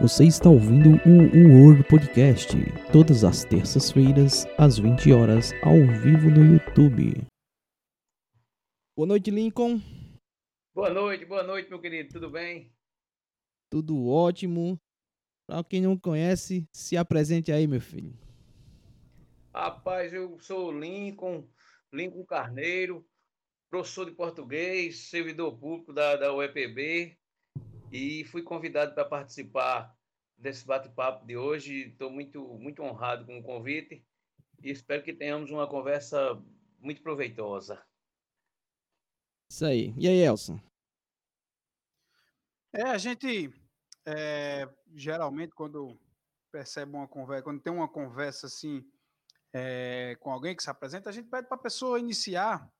Você está ouvindo o Word Podcast, todas as terças-feiras, às 20 horas, ao vivo no YouTube. Boa noite, Lincoln. Boa noite, boa noite, meu querido. Tudo bem? Tudo ótimo. Para quem não conhece, se apresente aí, meu filho. Rapaz, eu sou Lincoln, Lincoln Carneiro, professor de português, servidor público da, da UEPB, e fui convidado para participar desse bate-papo de hoje. Estou muito, muito honrado com o convite e espero que tenhamos uma conversa muito proveitosa. Isso aí. E aí, Elson? É, a gente é, geralmente quando percebe uma conversa, quando tem uma conversa assim é, com alguém que se apresenta, a gente pede para a pessoa iniciar,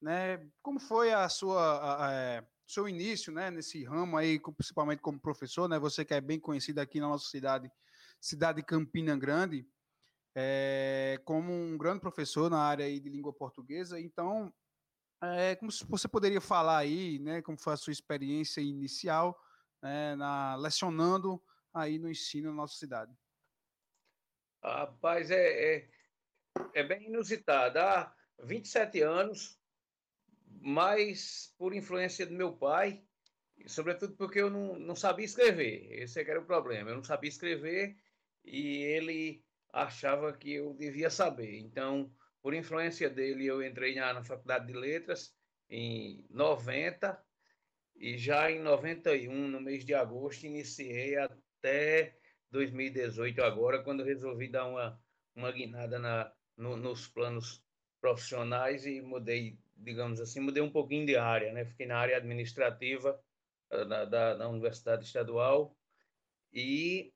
né? Como foi a sua a, a, é, seu início, né, nesse ramo aí, principalmente como professor, né, você que é bem conhecido aqui na nossa cidade, cidade de Campina Grande, é, como um grande professor na área aí de língua portuguesa. Então, é, como você poderia falar aí, né, como foi a sua experiência inicial, né, na lecionando aí no ensino na nossa cidade? Rapaz, é, é, é bem inusitado. Há 27 anos mas por influência do meu pai, sobretudo porque eu não, não sabia escrever. Esse é era o problema. Eu não sabia escrever e ele achava que eu devia saber. Então, por influência dele, eu entrei na, na Faculdade de Letras em 90 e já em 91, no mês de agosto, iniciei até 2018 agora, quando resolvi dar uma, uma guinada na, no, nos planos profissionais e mudei digamos assim, mudei um pouquinho de área, né? Fiquei na área administrativa eh, da, da, da Universidade Estadual e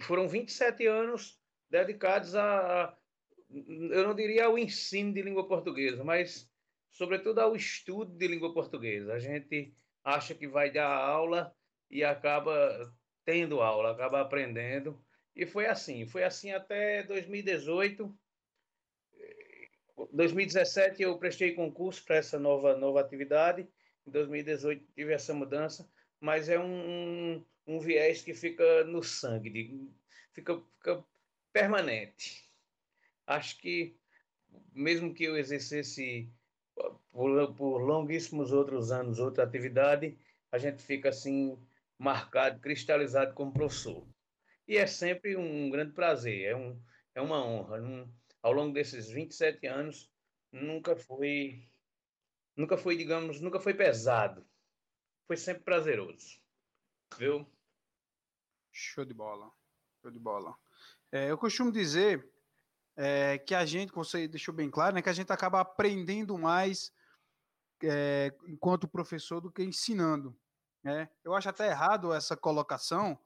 foram 27 anos dedicados a, eu não diria ao ensino de língua portuguesa, mas sobretudo ao estudo de língua portuguesa. A gente acha que vai dar aula e acaba tendo aula, acaba aprendendo. E foi assim, foi assim até 2018, 2017 eu prestei concurso para essa nova, nova atividade, em 2018 tive essa mudança, mas é um, um, viés que fica no sangue, fica, fica permanente. Acho que, mesmo que eu exercesse por, por longuíssimos outros anos outra atividade, a gente fica assim marcado, cristalizado como professor. E é sempre um grande prazer, é, um, é uma honra. Ao longo desses 27 anos, nunca foi, nunca foi, digamos, nunca foi pesado. Foi sempre prazeroso. Viu? Show de bola. Show de bola. É, eu costumo dizer é, que a gente, você deixou bem claro, né, que a gente acaba aprendendo mais é, enquanto professor do que ensinando. Né? Eu acho até errado essa colocação,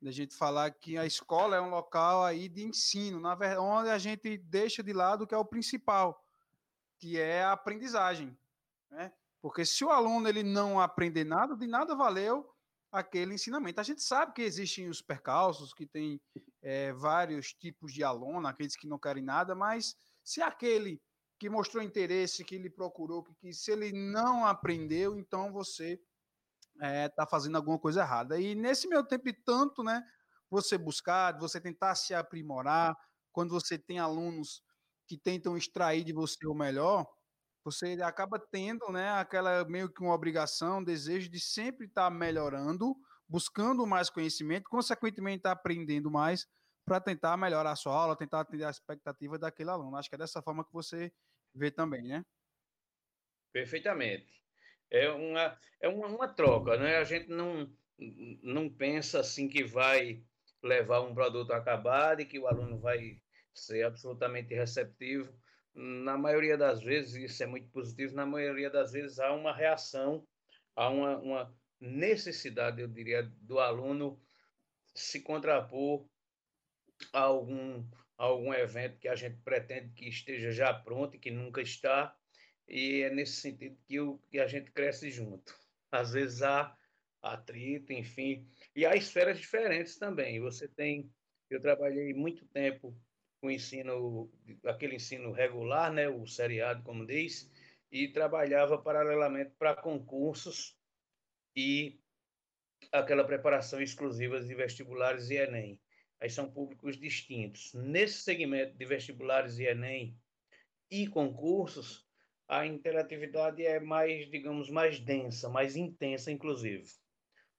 da gente falar que a escola é um local aí de ensino, na verdade, onde a gente deixa de lado o que é o principal, que é a aprendizagem, né? Porque se o aluno ele não aprender nada, de nada valeu aquele ensinamento. A gente sabe que existem os percalços, que tem é, vários tipos de aluno, aqueles que não querem nada, mas se aquele que mostrou interesse, que ele procurou, que, que se ele não aprendeu, então você é, fazendo alguma coisa errada. E nesse meu tempo de tanto, né, você buscar, você tentar se aprimorar, quando você tem alunos que tentam extrair de você o melhor, você acaba tendo, né, aquela meio que uma obrigação, desejo de sempre estar tá melhorando, buscando mais conhecimento, consequentemente estar tá aprendendo mais para tentar melhorar a sua aula, tentar atender a expectativa daquele aluno. Acho que é dessa forma que você vê também, né? Perfeitamente é uma, é uma, uma troca, né? A gente não, não pensa assim que vai levar um produto acabado e que o aluno vai ser absolutamente receptivo. Na maioria das vezes, isso é muito positivo, na maioria das vezes há uma reação, há uma, uma necessidade, eu diria, do aluno se contrapor a algum, a algum evento que a gente pretende que esteja já pronto e que nunca está, e é nesse sentido que, o, que a gente cresce junto. Às vezes há atrito, enfim, e há esferas diferentes também. Você tem, eu trabalhei muito tempo com ensino, aquele ensino regular, né, o seriado, como diz, e trabalhava paralelamente para concursos e aquela preparação exclusiva de vestibulares e Enem. Aí são públicos distintos. Nesse segmento de vestibulares e Enem e concursos, a interatividade é mais, digamos, mais densa, mais intensa, inclusive.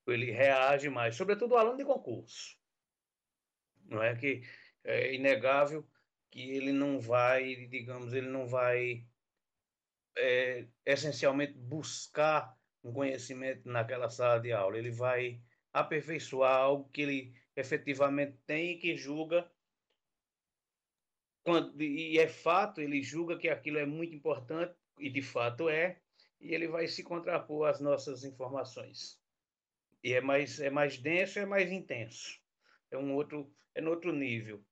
Ele reage mais, sobretudo o aluno de concurso. Não é que é inegável que ele não vai, digamos, ele não vai é, essencialmente buscar um conhecimento naquela sala de aula. Ele vai aperfeiçoar algo que ele efetivamente tem e que julga quando, e é fato, ele julga que aquilo é muito importante e de fato é, e ele vai se contrapor às nossas informações. E é mais é mais denso, é mais intenso. É um outro é no outro nível.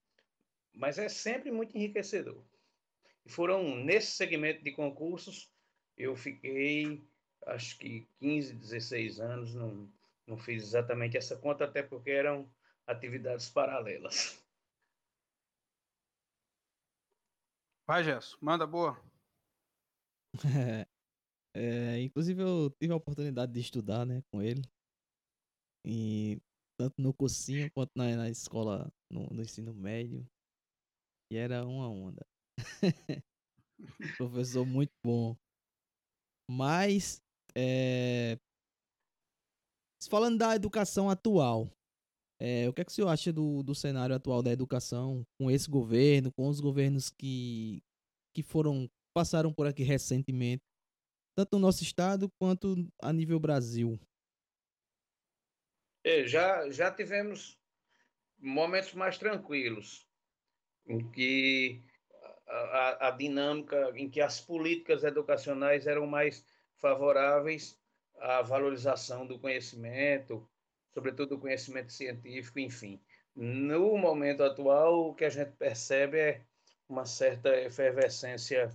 Mas é sempre muito enriquecedor. E foram nesse segmento de concursos eu fiquei acho que 15, 16 anos, não, não fiz exatamente essa conta, até porque eram atividades paralelas. Vai, Gerson, manda boa. É, inclusive eu tive a oportunidade de estudar, né, com ele. E tanto no cursinho quanto na, na escola, no, no ensino médio. E era uma onda. Professor muito bom. Mas, é... falando da educação atual, é, o que é que o senhor acha do, do cenário atual da educação com esse governo, com os governos que, que foram passaram por aqui recentemente, tanto no nosso estado quanto a nível Brasil? É, já, já tivemos momentos mais tranquilos, em que a, a, dinâmica, em que as políticas educacionais eram mais favoráveis à valorização do conhecimento, sobretudo do conhecimento científico, enfim. No momento atual, o que a gente percebe é uma certa efervescência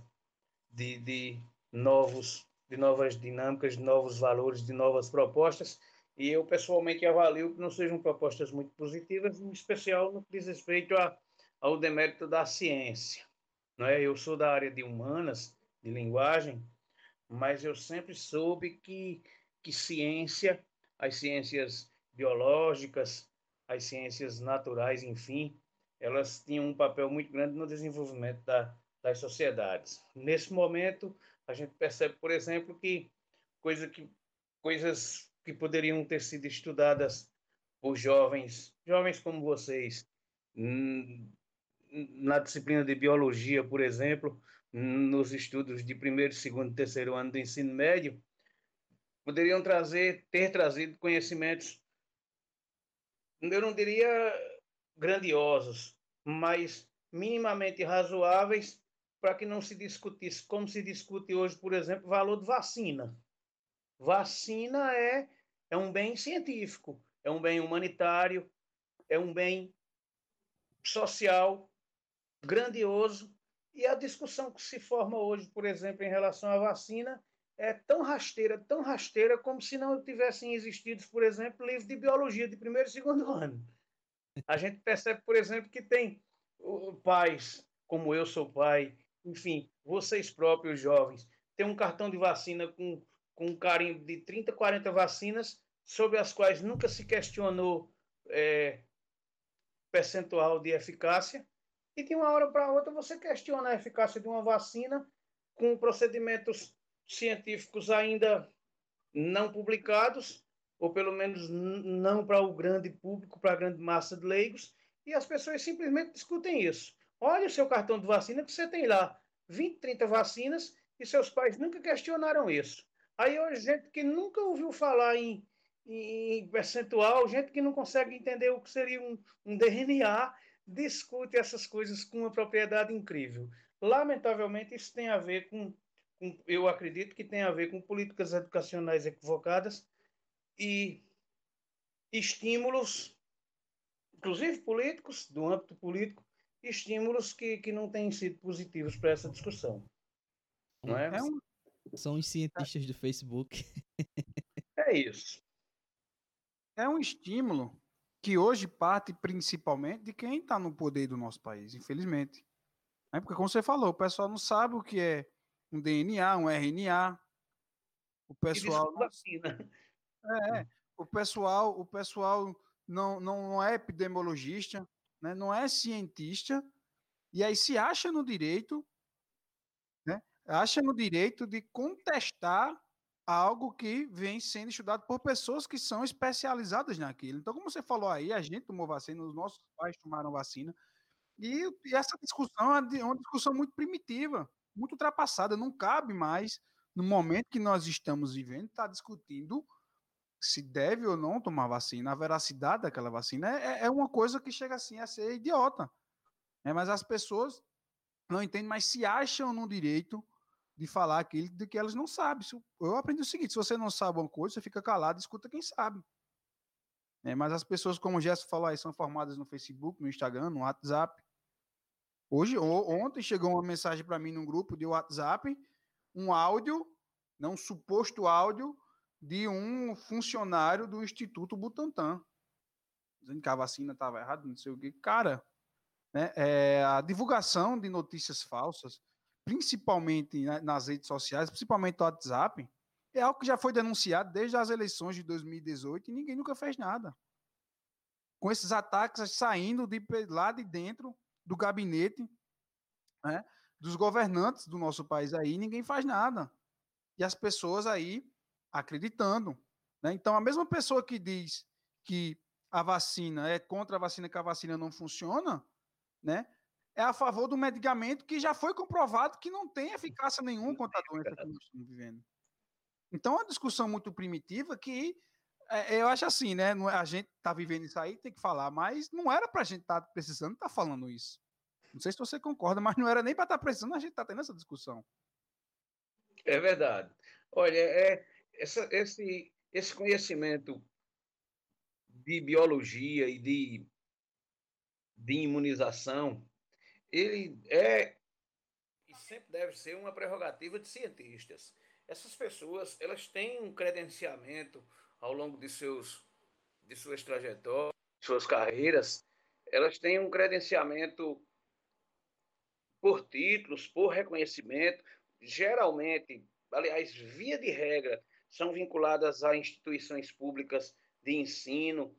de, de novos de novas dinâmicas, de novos valores, de novas propostas, e eu pessoalmente avalio que não sejam propostas muito positivas, em especial no que diz respeito a, ao demérito da ciência. Não é? Eu sou da área de humanas, de linguagem, mas eu sempre soube que, que ciência, as ciências biológicas, as ciências naturais, enfim, elas tinham um papel muito grande no desenvolvimento da, das sociedades. Nesse momento, a gente percebe, por exemplo, que, coisa que coisas que poderiam ter sido estudadas por jovens, jovens como vocês, na disciplina de biologia, por exemplo, nos estudos de primeiro, segundo e terceiro ano do ensino médio, poderiam trazer, ter trazido conhecimentos, eu não diria grandiosos, mas minimamente razoáveis para que não se discutisse como se discute hoje, por exemplo, valor de vacina. Vacina é, é um bem científico, é um bem humanitário, é um bem social grandioso. E a discussão que se forma hoje, por exemplo, em relação à vacina, é tão rasteira, tão rasteira, como se não tivessem existido, por exemplo, livros de biologia de primeiro e segundo ano. A gente percebe, por exemplo, que tem pais, como eu sou pai, enfim, vocês próprios jovens, tem um cartão de vacina com, com um carimbo de 30, 40 vacinas, sobre as quais nunca se questionou é, percentual de eficácia, e de uma hora para outra você questiona a eficácia de uma vacina com procedimentos científicos ainda não publicados, ou pelo menos não para o grande público, para a grande massa de leigos, e as pessoas simplesmente discutem isso. Olha o seu cartão de vacina que você tem lá 20, 30 vacinas e seus pais nunca questionaram isso. Aí hoje, gente que nunca ouviu falar em, em percentual, gente que não consegue entender o que seria um, um DNA, discute essas coisas com uma propriedade incrível. Lamentavelmente, isso tem a ver com, com eu acredito que tem a ver com políticas educacionais equivocadas e estímulos, inclusive políticos, do âmbito político, estímulos que, que não têm sido positivos para essa discussão. Não é? é um... São os cientistas do Facebook. É isso. É um estímulo que hoje parte principalmente de quem está no poder do nosso país, infelizmente. É porque, como você falou, o pessoal não sabe o que é um DNA, um RNA. O pessoal. Não... É, o pessoal, o pessoal não, não é epidemiologista, né? não é cientista, e aí se acha no direito, né? acha no direito de contestar algo que vem sendo estudado por pessoas que são especializadas naquilo. Então, como você falou aí, a gente tomou vacina, os nossos pais tomaram vacina, e, e essa discussão é, é uma discussão muito primitiva, muito ultrapassada, não cabe mais, no momento que nós estamos vivendo, estar tá discutindo se deve ou não tomar vacina, a veracidade daquela vacina é, é, é uma coisa que chega assim a ser idiota. É, mas as pessoas não entendem, mas se acham no direito de falar aquilo de que elas não sabem. Eu aprendi o seguinte: se você não sabe uma coisa, você fica calado e escuta quem sabe. É, mas as pessoas, como o Gesso falou aí, são formadas no Facebook, no Instagram, no WhatsApp. Hoje, ontem chegou uma mensagem para mim num grupo de WhatsApp, um áudio, não um suposto áudio, de um funcionário do Instituto Butantan, dizendo que a vacina estava errada, não sei o que. Cara, né, é, a divulgação de notícias falsas, principalmente nas redes sociais, principalmente no WhatsApp, é algo que já foi denunciado desde as eleições de 2018 e ninguém nunca fez nada. Com esses ataques saindo de lá de dentro do gabinete né, dos governantes do nosso país aí, ninguém faz nada. E as pessoas aí acreditando. Né? Então, a mesma pessoa que diz que a vacina é contra a vacina, que a vacina não funciona, né? é a favor do medicamento que já foi comprovado que não tem eficácia nenhuma contra a doença que nós estamos vivendo. Então, é uma discussão muito primitiva que é, eu acho assim, né? É, a gente está vivendo isso aí, tem que falar, mas não era para a gente estar tá precisando estar tá falando isso. Não sei se você concorda, mas não era nem para estar tá precisando a gente estar tá tendo essa discussão. É verdade. Olha, é, essa, esse, esse conhecimento de biologia e de, de imunização, ele é e sempre deve ser uma prerrogativa de cientistas. Essas pessoas, elas têm um credenciamento ao longo de seus de suas trajetórias, suas carreiras, elas têm um credenciamento por títulos, por reconhecimento, geralmente, aliás, via de regra, são vinculadas a instituições públicas de ensino,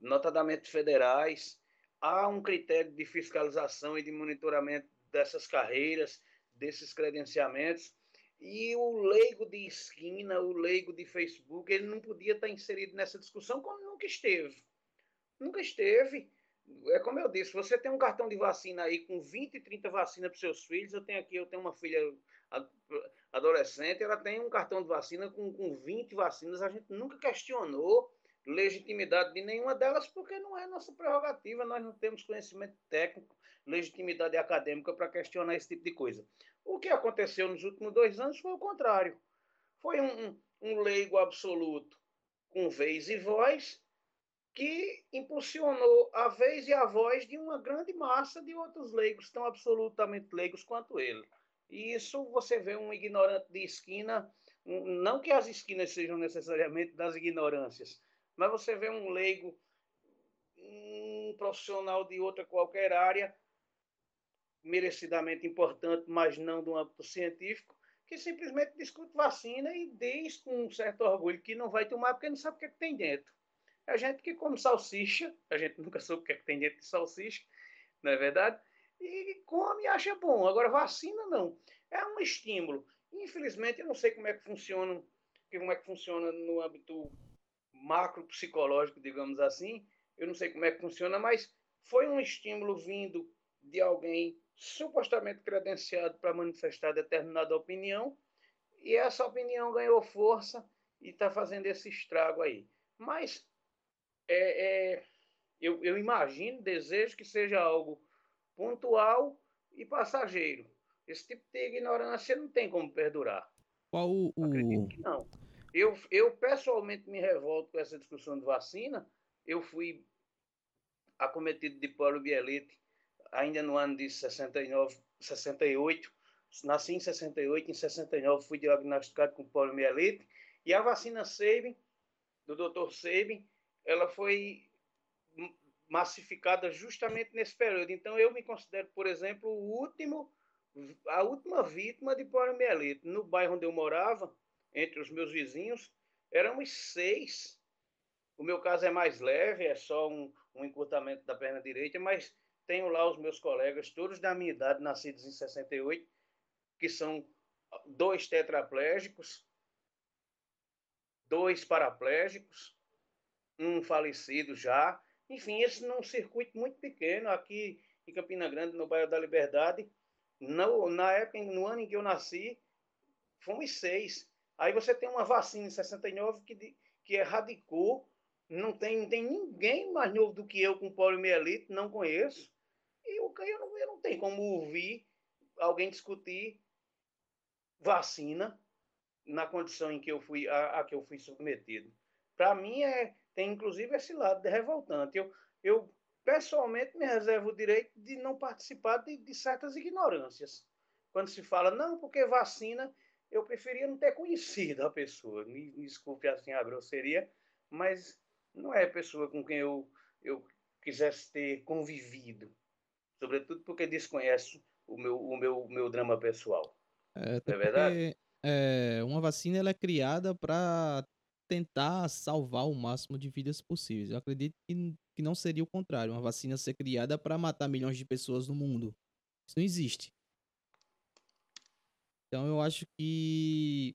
notadamente federais. Há um critério de fiscalização e de monitoramento dessas carreiras, desses credenciamentos. E o leigo de esquina, o leigo de Facebook, ele não podia estar inserido nessa discussão como nunca esteve. Nunca esteve. É como eu disse, você tem um cartão de vacina aí com 20, 30 vacinas para seus filhos. Eu tenho aqui, eu tenho uma filha adolescente, ela tem um cartão de vacina com, com 20 vacinas. A gente nunca questionou legitimidade de nenhuma delas, porque não é nossa prerrogativa, nós não temos conhecimento técnico, legitimidade acadêmica para questionar esse tipo de coisa. O que aconteceu nos últimos dois anos foi o contrário. Foi um, um leigo absoluto com vez e voz que impulsionou a vez e a voz de uma grande massa de outros leigos, tão absolutamente leigos quanto ele. E isso você vê um ignorante de esquina, não que as esquinas sejam necessariamente das ignorâncias, mas você vê um leigo, um profissional de outra qualquer área, merecidamente importante, mas não do âmbito científico, que simplesmente discute vacina e diz com um certo orgulho que não vai tomar porque não sabe o que, é que tem dentro. A gente que come salsicha, a gente nunca soube o que, é que tem dentro de salsicha, não é verdade? E come e acha bom. Agora, vacina não. É um estímulo. Infelizmente, eu não sei como é que funciona, como é que funciona no âmbito macro psicológico, digamos assim. Eu não sei como é que funciona, mas foi um estímulo vindo de alguém supostamente credenciado para manifestar determinada opinião, e essa opinião ganhou força e está fazendo esse estrago aí. Mas é, é, eu, eu imagino, desejo que seja algo pontual e passageiro. Esse tipo de ignorância não tem como perdurar. Qual o. Acredito que não. Eu, eu pessoalmente me revolto com essa discussão de vacina. Eu fui acometido de poliomielite ainda no ano de 69, 68. Nasci em 68, em 69 fui diagnosticado com poliomielite. E a vacina Sabin, do Dr. Sabin, ela foi massificada justamente nesse período. Então, eu me considero, por exemplo, o último, a última vítima de poliomielite. No bairro onde eu morava, entre os meus vizinhos, éramos seis O meu caso é mais leve, é só um, um encurtamento da perna direita, mas tenho lá os meus colegas, todos da minha idade, nascidos em 68, que são dois tetraplégicos, dois paraplégicos, um falecido já. Enfim, esse num circuito muito pequeno, aqui em Campina Grande, no bairro da Liberdade. No, na época, no ano em que eu nasci, fomos seis. Aí você tem uma vacina em 69 que, que erradicou. Não tem, não tem ninguém mais novo do que eu com poliomielite, não conheço. E eu, eu, não, eu não tenho como ouvir alguém discutir vacina na condição em que eu fui a, a que eu fui submetido. Para mim é tem inclusive esse lado de revoltante. Eu, eu pessoalmente me reservo o direito de não participar de, de certas ignorâncias. Quando se fala não, porque vacina, eu preferia não ter conhecido a pessoa. Me, me desculpe assim a grosseria, mas não é a pessoa com quem eu, eu quisesse ter convivido, sobretudo porque desconhece o meu, o meu, meu drama pessoal. É, é verdade? É, uma vacina ela é criada para tentar salvar o máximo de vidas possíveis. Eu acredito que, que não seria o contrário, uma vacina ser criada para matar milhões de pessoas no mundo. Isso não existe. Então eu acho que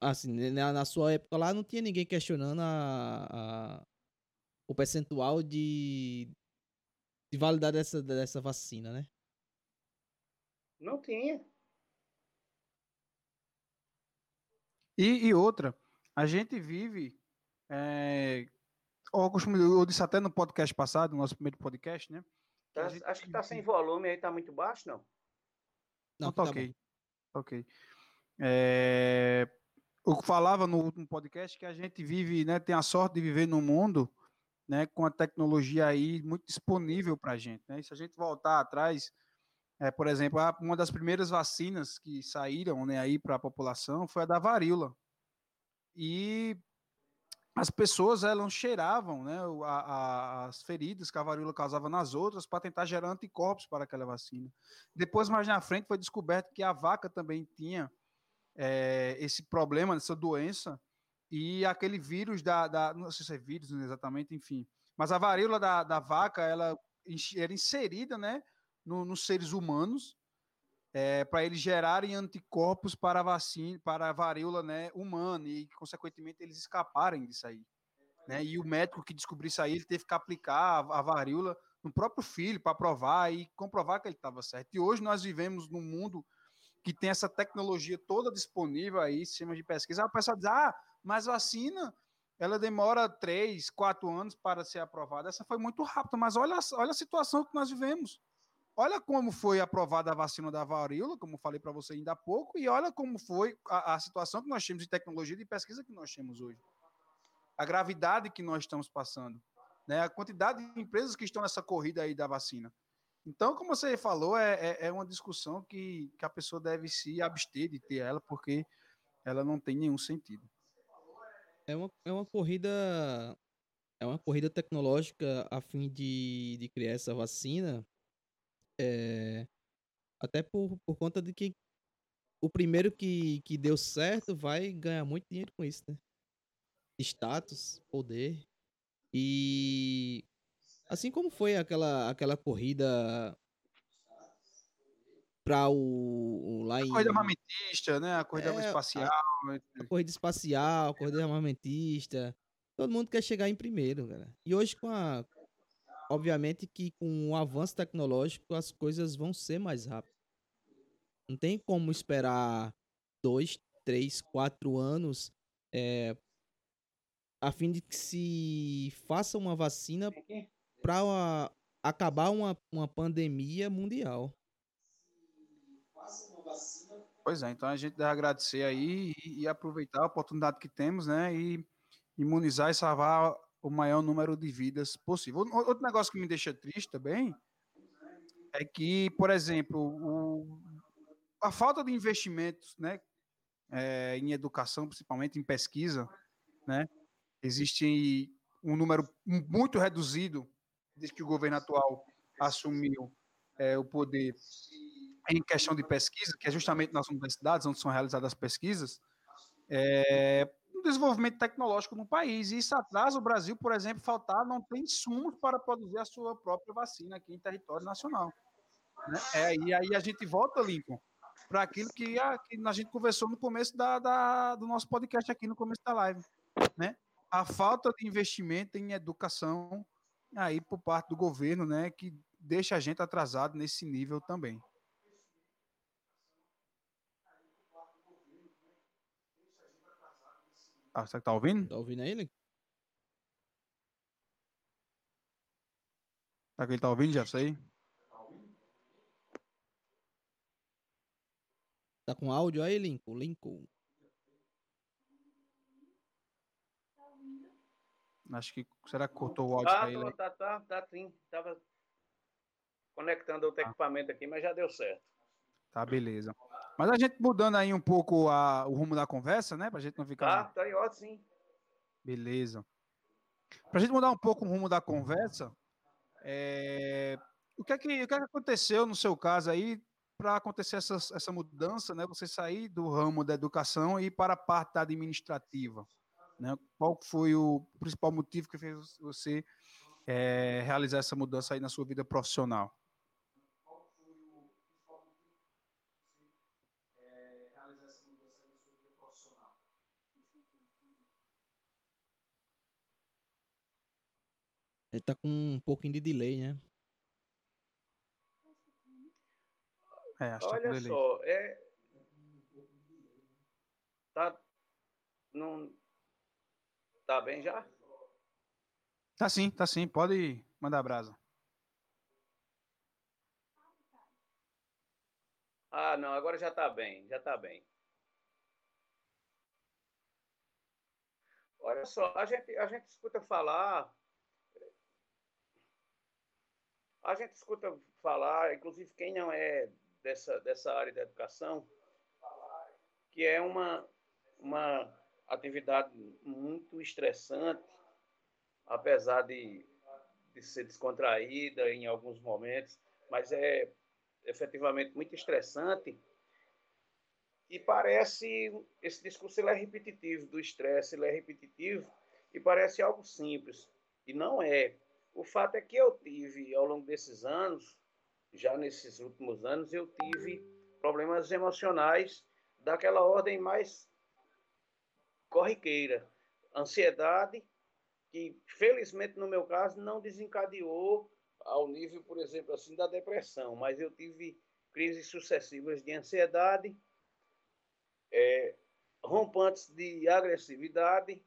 assim, na, na sua época lá não tinha ninguém questionando a, a o percentual de, de validade dessa, dessa vacina, né? Não tinha. E, e outra, a gente vive. É, eu, costumo, eu disse até no podcast passado, no nosso primeiro podcast, né? Tá, que acho que tá sem volume aí, tá muito baixo, não? Não, tá, tá ok. Bom. Ok. É, eu falava no último podcast que a gente vive, né, tem a sorte de viver num mundo, né, com a tecnologia aí muito disponível para a gente, né? E se a gente voltar atrás, é, por exemplo, uma das primeiras vacinas que saíram, né, aí para a população foi a da varíola, e as pessoas elas cheiravam né, a, a, as feridas que a varíola causava nas outras para tentar gerar anticorpos para aquela vacina. Depois, mais na frente, foi descoberto que a vaca também tinha é, esse problema, essa doença, e aquele vírus da, da, Não sei se é vírus exatamente, enfim. Mas a varíola da, da vaca ela era inserida né, no, nos seres humanos é, para eles gerarem anticorpos para a vacina, para a varíola né, humana e, consequentemente, eles escaparem disso aí. Né? E o médico que descobriu isso aí, ele teve que aplicar a, a varíola no próprio filho para provar e comprovar que ele estava certo. E hoje nós vivemos num mundo que tem essa tecnologia toda disponível aí, sistemas de pesquisa. A pessoa diz, ah, mas vacina, ela demora três, quatro anos para ser aprovada. Essa foi muito rápida, mas olha, olha a situação que nós vivemos. Olha como foi aprovada a vacina da varíola, como falei para você ainda há pouco, e olha como foi a, a, situação que nós temos de tecnologia de pesquisa que nós temos hoje. A gravidade que nós estamos passando, né? a quantidade de empresas que estão nessa corrida aí da vacina. Então, como você falou, é, é, é uma discussão que, que a pessoa deve se abster de ter ela, porque ela não tem nenhum sentido. É uma, é uma corrida é uma corrida tecnológica a fim de, de criar essa vacina é, até por, por conta de que o primeiro que, que deu certo vai ganhar muito dinheiro com isso, né? Status, poder. E assim como foi aquela, aquela corrida para o, o, lá em... A corrida armamentista, né? A corrida é, espacial. A, a, corrida espacial, a corrida armamentista. Todo mundo quer chegar em primeiro, cara. E hoje com a, obviamente que com o avanço tecnológico as coisas vão ser mais rápidas. Não tem como esperar dois, três, quatro anos é, a fim de que se faça uma vacina para acabar uma, uma pandemia mundial. Pois é, então a gente deve agradecer aí e, e aproveitar a oportunidade que temos, né? E imunizar e salvar o maior número de vidas possível. Outro negócio que me deixa triste também é que, por exemplo, o, a falta de investimentos né, é, em educação, principalmente em pesquisa, né, existe um número muito reduzido desde que o governo atual assumiu é, o poder em questão de pesquisa, que é justamente nas universidades onde são realizadas as pesquisas, é, desenvolvimento tecnológico no país. E isso atrasa o Brasil, por exemplo, faltar, não tem insumos para produzir a sua própria vacina aqui em território nacional. Né? É, e aí a gente volta, Lincoln, para aquilo que a, que a gente conversou no começo da, da, do nosso podcast aqui, no começo da live. Né? A falta de investimento em educação aí por parte do governo, né, que deixa a gente atrasado nesse nível também. Ah, você tá ouvindo? Tá ouvindo aí, Lincoln? Será que ele tá ouvindo, Jefferson, aí? Tá com áudio aí, Lincoln? Lincoln. Acho que. Será que cortou o áudio Ah, pra ele? tô- aí? tá, tá, tá sim. Tava conectando outro Ah. equipamento aqui, mas já deu certo. Tá, beleza. Mas a gente mudando aí um pouco a- o rumo da conversa, né? Pra gente não ficar. tá aí, ó, sim. Beleza. Pra gente mudar um pouco o rumo da conversa, é, o, que é que, o que é que aconteceu no seu caso aí para acontecer essa, essa mudança, né? Você sair do ramo da educação e ir para a parte administrativa, né? Qual foi o principal motivo que fez você é, realizar essa mudança aí na sua vida profissional? Ele tá com um pouquinho de delay, né? É, acho que tá Olha ele. só, é. Tá. Não. Tá bem já? Tá sim, tá sim. Pode mandar brasa. Ah, não, agora já tá bem, já tá bem. Olha só, a gente, a gente escuta falar. A gente escuta falar, inclusive quem não é dessa, dessa área da educação, que é uma, uma atividade muito estressante, apesar de, de ser descontraída em alguns momentos, mas é efetivamente muito estressante. E parece, esse discurso ele é repetitivo, do estresse ele é repetitivo e parece algo simples. E não é. O fato é que eu tive, ao longo desses anos, já nesses últimos anos, eu tive problemas emocionais daquela ordem mais corriqueira. Ansiedade, que felizmente no meu caso não desencadeou ao nível, por exemplo, assim da depressão, mas eu tive crises sucessivas de ansiedade, é, rompantes de agressividade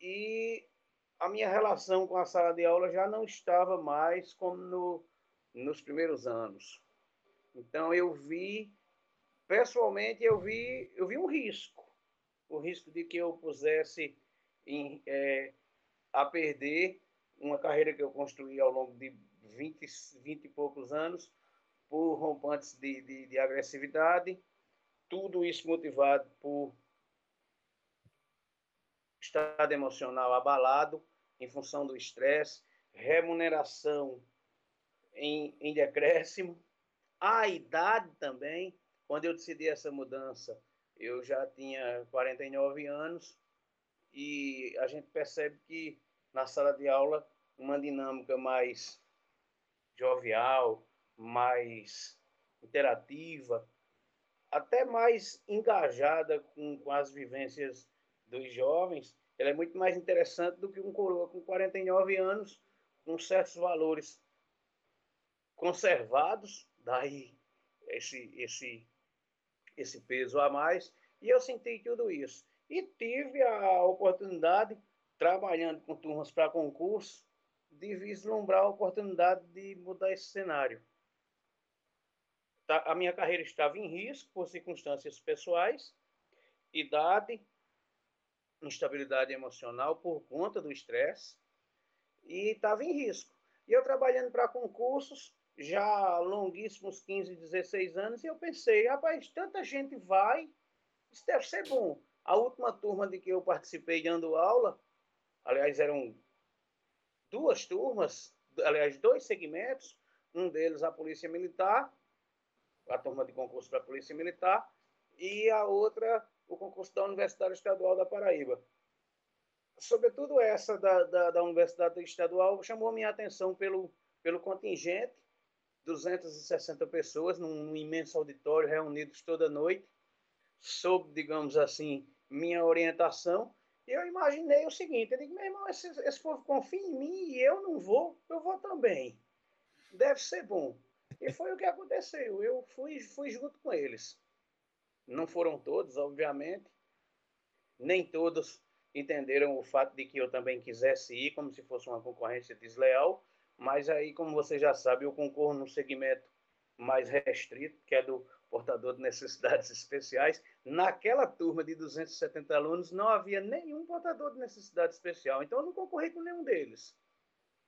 e a minha relação com a sala de aula já não estava mais como no, nos primeiros anos. Então eu vi, pessoalmente, eu vi, eu vi um risco, o risco de que eu pusesse em, é, a perder uma carreira que eu construí ao longo de 20, 20 e poucos anos por rompantes de, de, de agressividade, tudo isso motivado por estado emocional abalado em função do estresse, remuneração em, em decréscimo, a idade também. Quando eu decidi essa mudança, eu já tinha 49 anos e a gente percebe que na sala de aula uma dinâmica mais jovial, mais interativa, até mais engajada com, com as vivências dos jovens, ela é muito mais interessante do que um coroa com 49 anos, com certos valores conservados, daí esse, esse, esse peso a mais, e eu senti tudo isso. E tive a oportunidade, trabalhando com turmas para concurso, de vislumbrar a oportunidade de mudar esse cenário. Tá, a minha carreira estava em risco por circunstâncias pessoais, idade, instabilidade emocional por conta do estresse e estava em risco. E eu trabalhando para concursos, já longuíssimos 15, 16 anos, e eu pensei, rapaz, tanta gente vai, isso deve ser bom. A última turma de que eu participei dando aula, aliás, eram duas turmas, aliás, dois segmentos, um deles a Polícia Militar, a turma de concurso para a Polícia Militar, e a outra o concurso da Universidade Estadual da Paraíba. Sobretudo essa da, da, da Universidade Estadual chamou minha atenção pelo, pelo contingente, 260 pessoas num, num imenso auditório reunidos toda noite, sob, digamos assim, minha orientação, e eu imaginei o seguinte, eu digo, meu irmão, esse, esse povo confia em mim e eu não vou, eu vou também. Deve ser bom. E foi o que aconteceu. Eu fui, fui junto com eles. Não foram todos, obviamente. Nem todos entenderam o fato de que eu também quisesse ir, como se fosse uma concorrência desleal. Mas aí, como você já sabe, eu concorro num segmento mais restrito, que é do portador de necessidades especiais. Naquela turma de 270 alunos, não havia nenhum portador de necessidade especial. Então, eu não concorri com nenhum deles.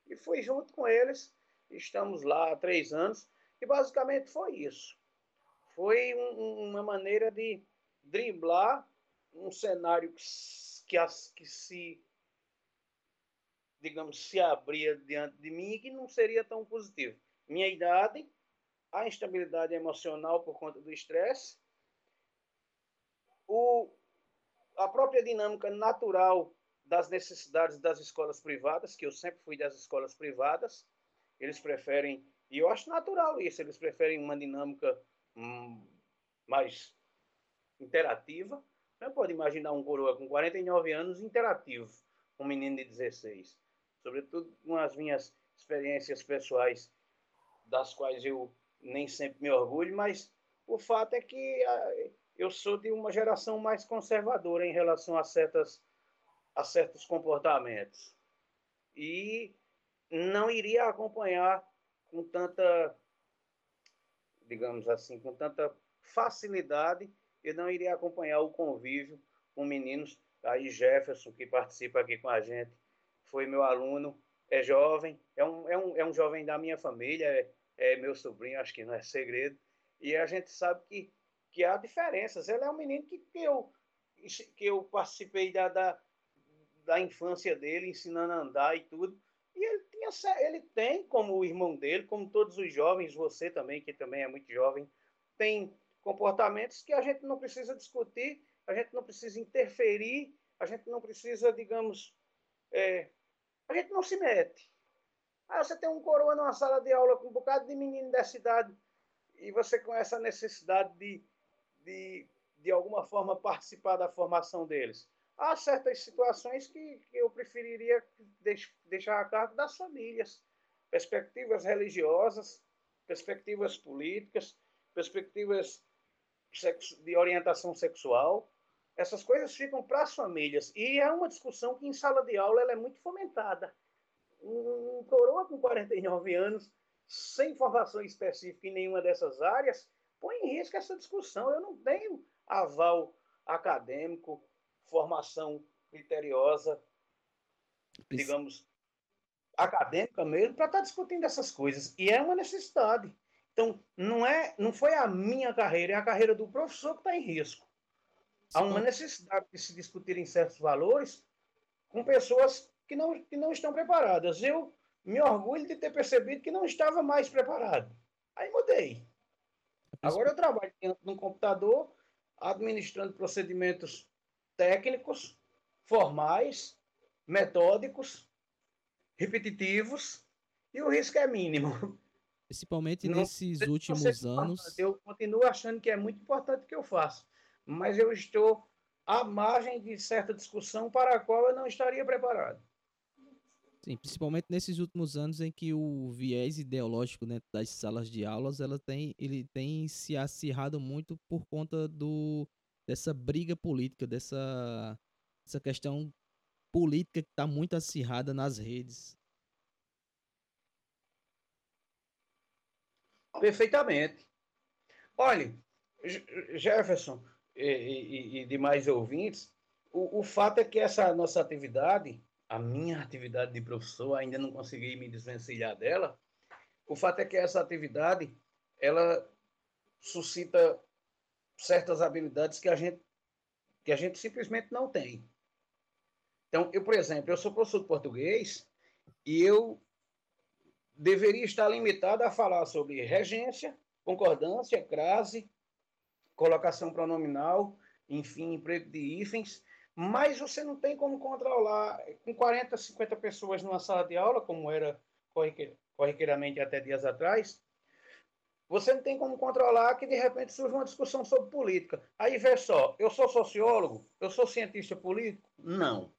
E fui junto com eles. Estamos lá há três anos. E basicamente foi isso. Foi um, uma maneira de driblar um cenário que, que, que se, digamos, se abria diante de mim e que não seria tão positivo. Minha idade, a instabilidade emocional por conta do estresse, o, a própria dinâmica natural das necessidades das escolas privadas, que eu sempre fui das escolas privadas, eles preferem e eu acho natural isso. Eles preferem uma dinâmica mais interativa. Não pode imaginar um coroa com 49 anos interativo, um menino de 16. Sobretudo com as minhas experiências pessoais, das quais eu nem sempre me orgulho, mas o fato é que ah, eu sou de uma geração mais conservadora em relação a, certas, a certos comportamentos. E não iria acompanhar com tanta, digamos assim, com tanta facilidade, eu não iria acompanhar o convívio com meninos. Aí Jefferson, que participa aqui com a gente, foi meu aluno, é jovem, é um, é um, é um jovem da minha família, é, é meu sobrinho, acho que não é segredo. E a gente sabe que, que há diferenças. Ele é um menino que, que, eu, que eu participei da, da, da infância dele, ensinando a andar e tudo. E ele, tinha, ele tem, como o irmão dele, como todos os jovens, você também, que também é muito jovem, tem comportamentos que a gente não precisa discutir, a gente não precisa interferir, a gente não precisa, digamos, é, a gente não se mete. Aí você tem um coroa numa sala de aula com um bocado de menino dessa idade e você com essa necessidade de, de, de alguma forma participar da formação deles há certas situações que, que eu preferiria deixar a cargo das famílias. Perspectivas religiosas, perspectivas políticas, perspectivas de orientação sexual. Essas coisas ficam para as famílias. E é uma discussão que em sala de aula ela é muito fomentada. Um coroa com 49 anos, sem formação específica em nenhuma dessas áreas, põe em risco essa discussão. Eu não tenho aval acadêmico, formação criteriosa, digamos, acadêmica mesmo, para estar tá discutindo essas coisas. E é uma necessidade. Então, não, é, não foi a minha carreira, é a carreira do professor que está em risco. Há uma necessidade de se discutirem certos valores com pessoas que não, que não estão preparadas. Eu me orgulho de ter percebido que não estava mais preparado. Aí mudei. Agora eu trabalho dentro de um computador, administrando procedimentos técnicos, formais, metódicos, repetitivos, e o risco é mínimo. Principalmente Não, nesses últimos anos. Eu continuo achando que é muito importante o que eu faço, mas eu estou à margem de certa discussão para a qual eu não estaria preparado. Sim, principalmente nesses últimos anos em que o viés ideológico dentro das salas de aulas ela tem, ele tem se acirrado muito por conta do, dessa briga política, dessa, dessa questão política que está muito acirrada nas redes. Perfeitamente. Olha, Jefferson e, e, e demais ouvintes, o, o fato é que essa nossa atividade, a minha atividade de professor, ainda não consegui me desvencilhar dela. O fato é que essa atividade, ela suscita certas habilidades que a gente que a gente simplesmente não tem. Então, eu, por exemplo, eu sou professor de português e eu deveria estar limitado a falar sobre regência, concordância, crase, colocação pronominal enfim, emprego de hífens, mas você não tem como controlar com 40, 50 pessoas numa sala de aula, como era corriqueiramente até dias atrás, você não tem como controlar que de repente surge uma discussão sobre política. Aí vê só, eu sou sociólogo, eu sou cientista político? Não.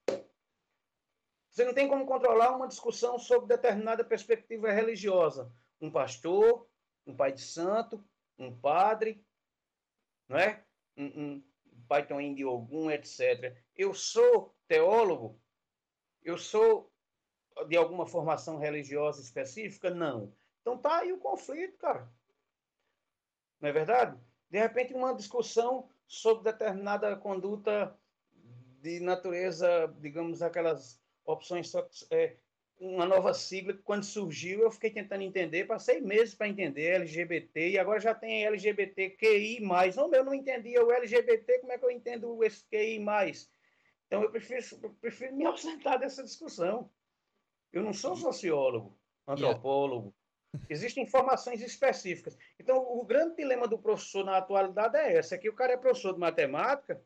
Você não tem como controlar uma discussão sobre determinada perspectiva religiosa. Um pastor, um pai de santo, um padre, não é? Um, um de algum, etc. Eu sou teólogo? Eu sou de alguma formação religiosa específica? Não. Então tá aí o conflito, cara. Não é verdade? De repente, uma discussão sobre determinada conduta de natureza, digamos, aquelas opções é, uma nova sigla que quando surgiu eu fiquei tentando entender, passei meses para entender LGBT e agora já tem LGBTQI+. Não, eu não entendia o LGBT, como é que eu entendo o QI+. Então eu prefiro, eu prefiro me ausentar dessa discussão. Eu não sou sociólogo, antropólogo. Existem informações específicas. Então o grande dilema do professor na atualidade é esse, é que o cara é professor de matemática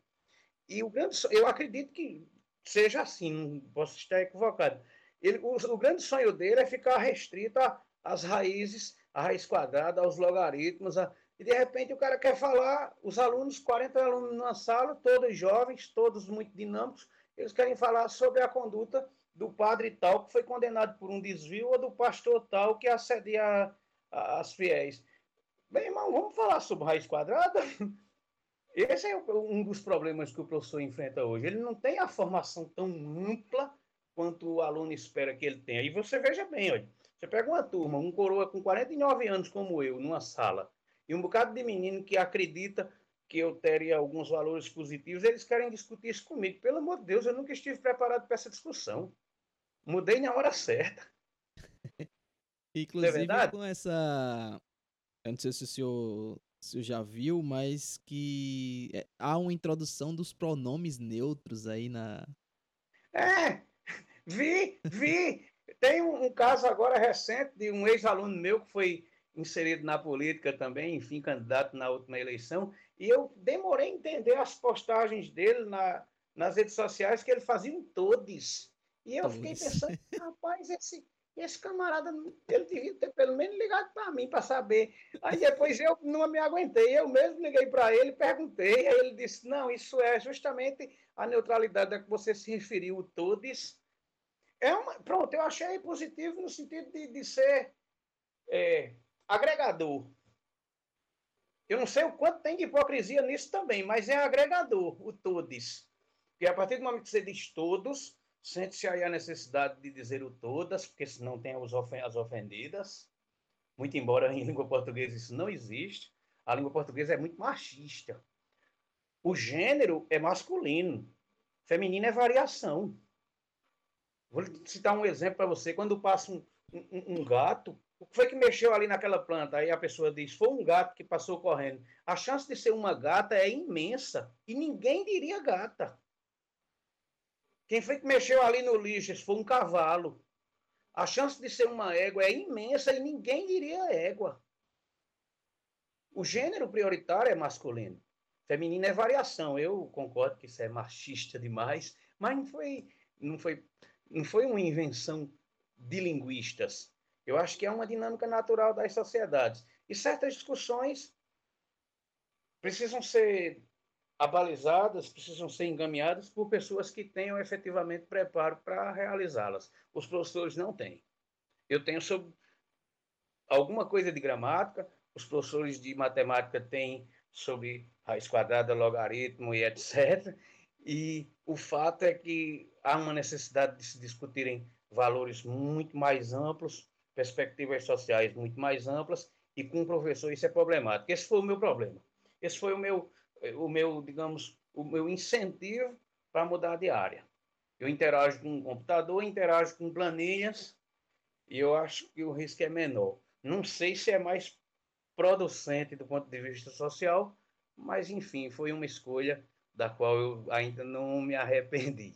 e o grande, eu acredito que seja assim, não posso estar equivocado ele, o, o, grande sonho dele é ficar restrito às raízes, à raiz quadrada, aos logaritmos. A, e de repente o cara quer falar, os alunos, 40 alunos numa sala, todos jovens, todos muito dinâmicos, eles querem falar sobre a conduta do padre tal que foi condenado por um desvio ou do pastor tal que assedia as fiéis. Bem, irmão, vamos falar sobre raiz quadrada? Esse é um dos problemas que o professor enfrenta hoje. Ele não tem a formação tão ampla quanto o aluno espera que ele tenha. E você veja bem, olha, você pega uma turma, um coroa com 49 anos como eu, numa sala, e um bocado de menino que acredita que eu teria alguns valores positivos, eles querem discutir isso comigo. Pelo amor de Deus, eu nunca estive preparado para essa discussão. Mudei na hora certa. Inclusive é com essa. Eu não sei se o senhor, se o senhor já viu, mas que é, há uma introdução dos pronomes neutros aí na. É, Vi, vi. Tem um, um caso agora recente de um ex-aluno meu que foi inserido na política também, enfim, candidato na última eleição, e eu demorei a entender as postagens dele na, nas redes sociais que ele fazia em todos. E eu fiquei pensando, rapaz, esse, esse camarada, ele devia ter pelo menos ligado para mim para saber. Aí depois eu não me aguentei, eu mesmo liguei para ele, perguntei, aí ele disse, não, isso é justamente a neutralidade a que você se referiu, todos, é uma, pronto, eu achei positivo no sentido de, de ser é, agregador. Eu não sei o quanto tem de hipocrisia nisso também, mas é agregador, o todos. Porque a partir do momento que você diz todos, sente-se aí a necessidade de dizer o todas, porque senão tem ofen as ofendidas. Muito embora em língua portuguesa isso não existe. A língua portuguesa é muito machista. O gênero é masculino. Feminino é variação. Vou citar um exemplo para você. Quando passa um, um, um, gato, o que foi que mexeu ali naquela planta? Aí a pessoa diz: foi um gato que passou correndo. A chance de ser uma gata é imensa e ninguém diria gata. Quem foi que mexeu ali no lixo? Foi um cavalo. A chance de ser uma égua é imensa e ninguém diria égua. O gênero prioritário é masculino. Feminino é variação. Eu concordo que isso é machista demais, mas não foi, não foi não foi uma invenção de linguistas. Eu acho que é uma dinâmica natural das sociedades. E certas discussões precisam ser abalizadas, precisam ser encaminhadas por pessoas que tenham efetivamente preparo para realizá-las. Os professores não têm. Eu tenho sobre alguma coisa de gramática, os professores de matemática têm sobre raiz quadrada, logaritmo e etc. E o fato é que há uma necessidade de se discutirem valores muito mais amplos, perspectivas sociais muito mais amplas, e com o professor isso é problemático. Esse foi o meu problema. Esse foi o meu, o meu digamos, o meu incentivo para mudar de área. Eu interajo com um computador, interajo com planilhas, e eu acho que o risco é menor. Não sei se é mais producente do ponto de vista social, mas, enfim, foi uma escolha da qual eu ainda não me arrependi.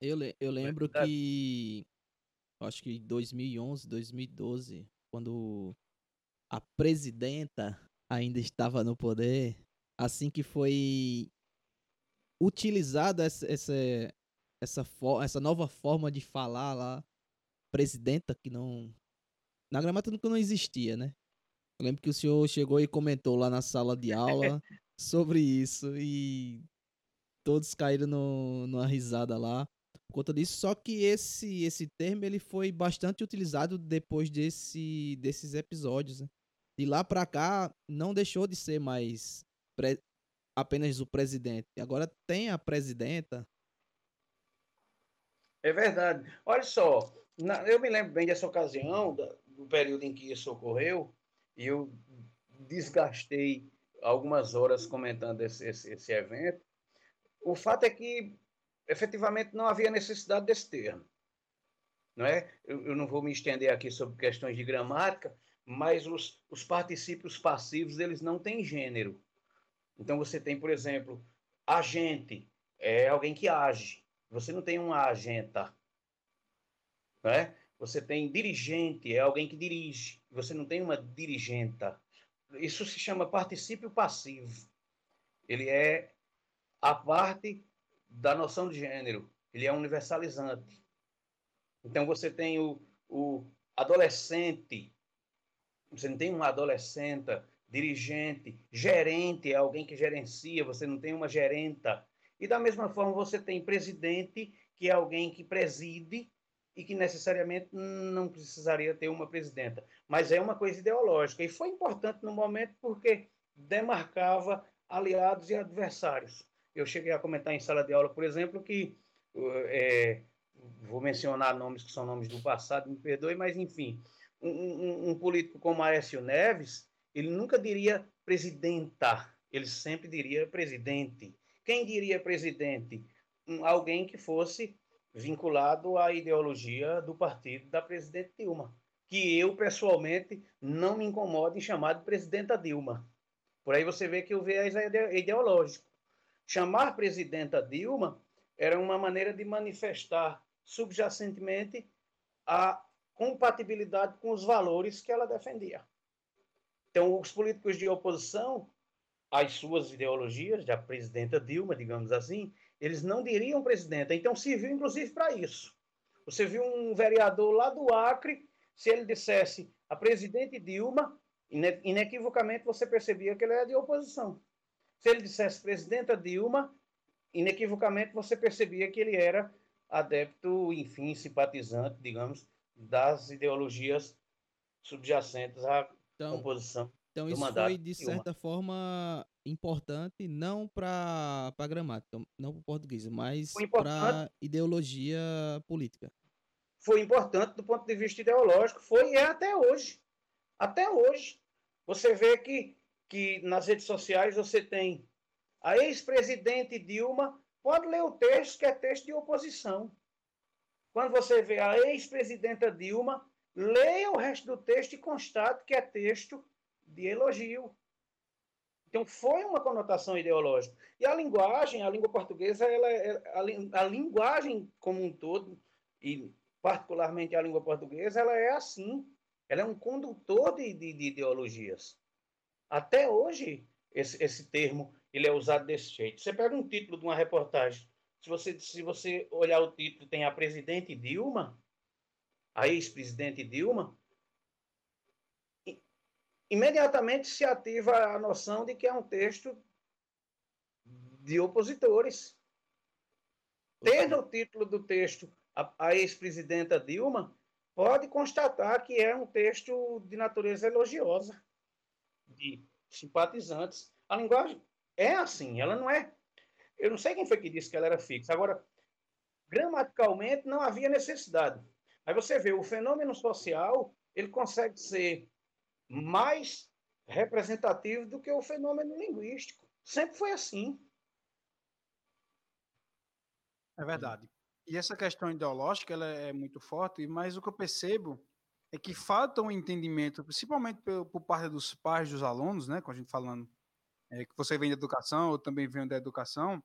Eu, eu lembro que, acho que 2011, 2012, quando a presidenta ainda estava no poder, assim que foi utilizado essa, essa, essa, essa nova forma de falar lá, presidenta, que não. Na gramática não existia, né? Eu lembro que o senhor chegou e comentou lá na sala de aula sobre isso e todos caíram no, numa risada lá por conta disso. Só que esse esse termo ele foi bastante utilizado depois desse, desses episódios. Né? De lá para cá não deixou de ser mais pre, apenas o presidente. Agora tem a presidenta. É verdade. Olha só, na, eu me lembro bem dessa ocasião, da, do período em que isso ocorreu, e eu desgastei algumas horas comentando esse, esse, esse evento. O fato é que efetivamente não havia necessidade desse termo. Não é? eu, eu não vou me estender aqui sobre questões de gramática, mas os, os particípios passivos eles não têm gênero. Então você tem, por exemplo, agente, é alguém que age. Você não tem uma agenta. Né? Você tem dirigente, é alguém que dirige. Você não tem uma dirigenta. Isso se chama particípio passivo. Ele é a parte da noção de gênero. Ele é universalizante. Então você tem o, o adolescente. Você não tem uma adolescenta dirigente, gerente é alguém que gerencia, você não tem uma gerenta. E da mesma forma você tem presidente, que é alguém que preside e que necessariamente não precisaria ter uma presidenta. Mas é uma coisa ideológica. E foi importante no momento porque demarcava aliados e adversários. Eu cheguei a comentar em sala de aula, por exemplo, que é, vou mencionar nomes que são nomes do passado, me perdoe, mas enfim, um, um, um político como Aécio Neves, ele nunca diria presidenta, ele sempre diria presidente. Quem diria presidente? Um, alguém que fosse vinculado à ideologia do partido da presidente Dilma, que eu pessoalmente não me incomodo em chamar de presidenta Dilma. Por aí você vê que o viés é ideológico. Chamar presidenta Dilma era uma maneira de manifestar subjacentemente a compatibilidade com os valores que ela defendia. Então, os políticos de oposição às suas ideologias, da presidenta Dilma, digamos assim, eles não diriam presidenta. Então, serviu inclusive para isso. Você viu um vereador lá do Acre, se ele dissesse a presidente Dilma, inequivocamente você percebia que ele era de oposição. Se ele dissesse presidenta Dilma, inequivocamente você percebia que ele era adepto, enfim, simpatizante, digamos, das ideologias subjacentes à então, composição. Então isso foi, de certa forma, importante, não para a gramática, não para o português, mas para ideologia política. Foi importante do ponto de vista ideológico, foi e é até hoje. Até hoje. Você vê que, que nas redes sociais você tem a ex-presidente Dilma, pode ler o texto, que é texto de oposição. Quando você vê a ex-presidenta Dilma, leia o resto do texto e constate que é texto de elogio. Então, foi uma conotação ideológica. E a linguagem, a língua portuguesa, ela é, a, a linguagem como um todo, e particularmente a língua portuguesa, ela é assim. Ela é um condutor de, de, de ideologias. Até hoje, esse, esse termo ele é usado desse jeito. Você pega um título de uma reportagem, se você, se você olhar o título, tem a presidente Dilma, a ex-presidente Dilma, imediatamente se ativa a noção de que é um texto de opositores. Ter no título do texto a, a ex-presidenta Dilma, pode constatar que é um texto de natureza elogiosa, de simpatizantes. A linguagem é assim, ela não é. Eu não sei quem foi que disse que ela era fixa. Agora, gramaticalmente, não havia necessidade. Aí você vê, o fenômeno social, ele consegue ser mais representativo do que o fenômeno linguístico. Sempre foi assim. É verdade. E essa questão ideológica ela é muito forte, mas o que eu percebo é que falta um entendimento, principalmente por, por parte dos pais dos alunos, né, com a gente falando é, que você vem da educação, eu também venho da educação,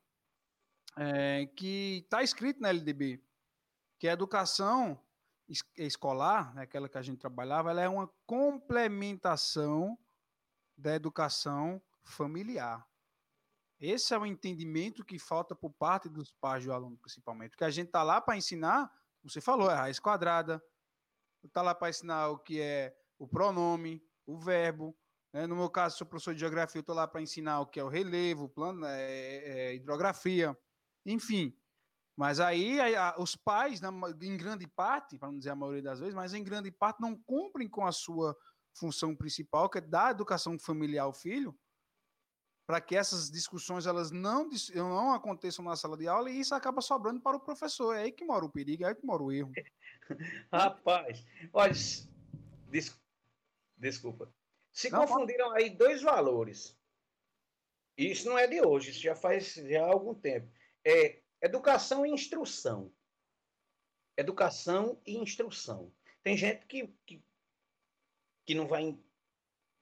é, que está escrito na LDB, que a educação escolar, né, aquela que a gente trabalhava, ela é uma complementação da educação familiar. Esse é o entendimento que falta por parte dos pais do aluno, principalmente. Porque a gente está lá para ensinar, você falou, é raiz quadrada, está lá para ensinar o que é o pronome, o verbo. Né? No meu caso, sou professor de geografia, eu estou lá para ensinar o que é o relevo, plano, é, é, hidrografia, enfim. Mas aí a, os pais, na, em grande parte, para não dizer a maioria das vezes, mas em grande parte não cumprem com a sua função principal, que é dar educação familiar ao filho, para que essas discussões elas não, não aconteçam na sala de aula e isso acaba sobrando para o professor. É aí que mora o perigo, é aí que mora o erro. Rapaz, olha, des, desculpa. Se não, confundiram aí dois valores. Isso não é de hoje, isso já faz já há algum tempo. É educação e instrução. Educação e instrução. Tem gente que, que, que não vai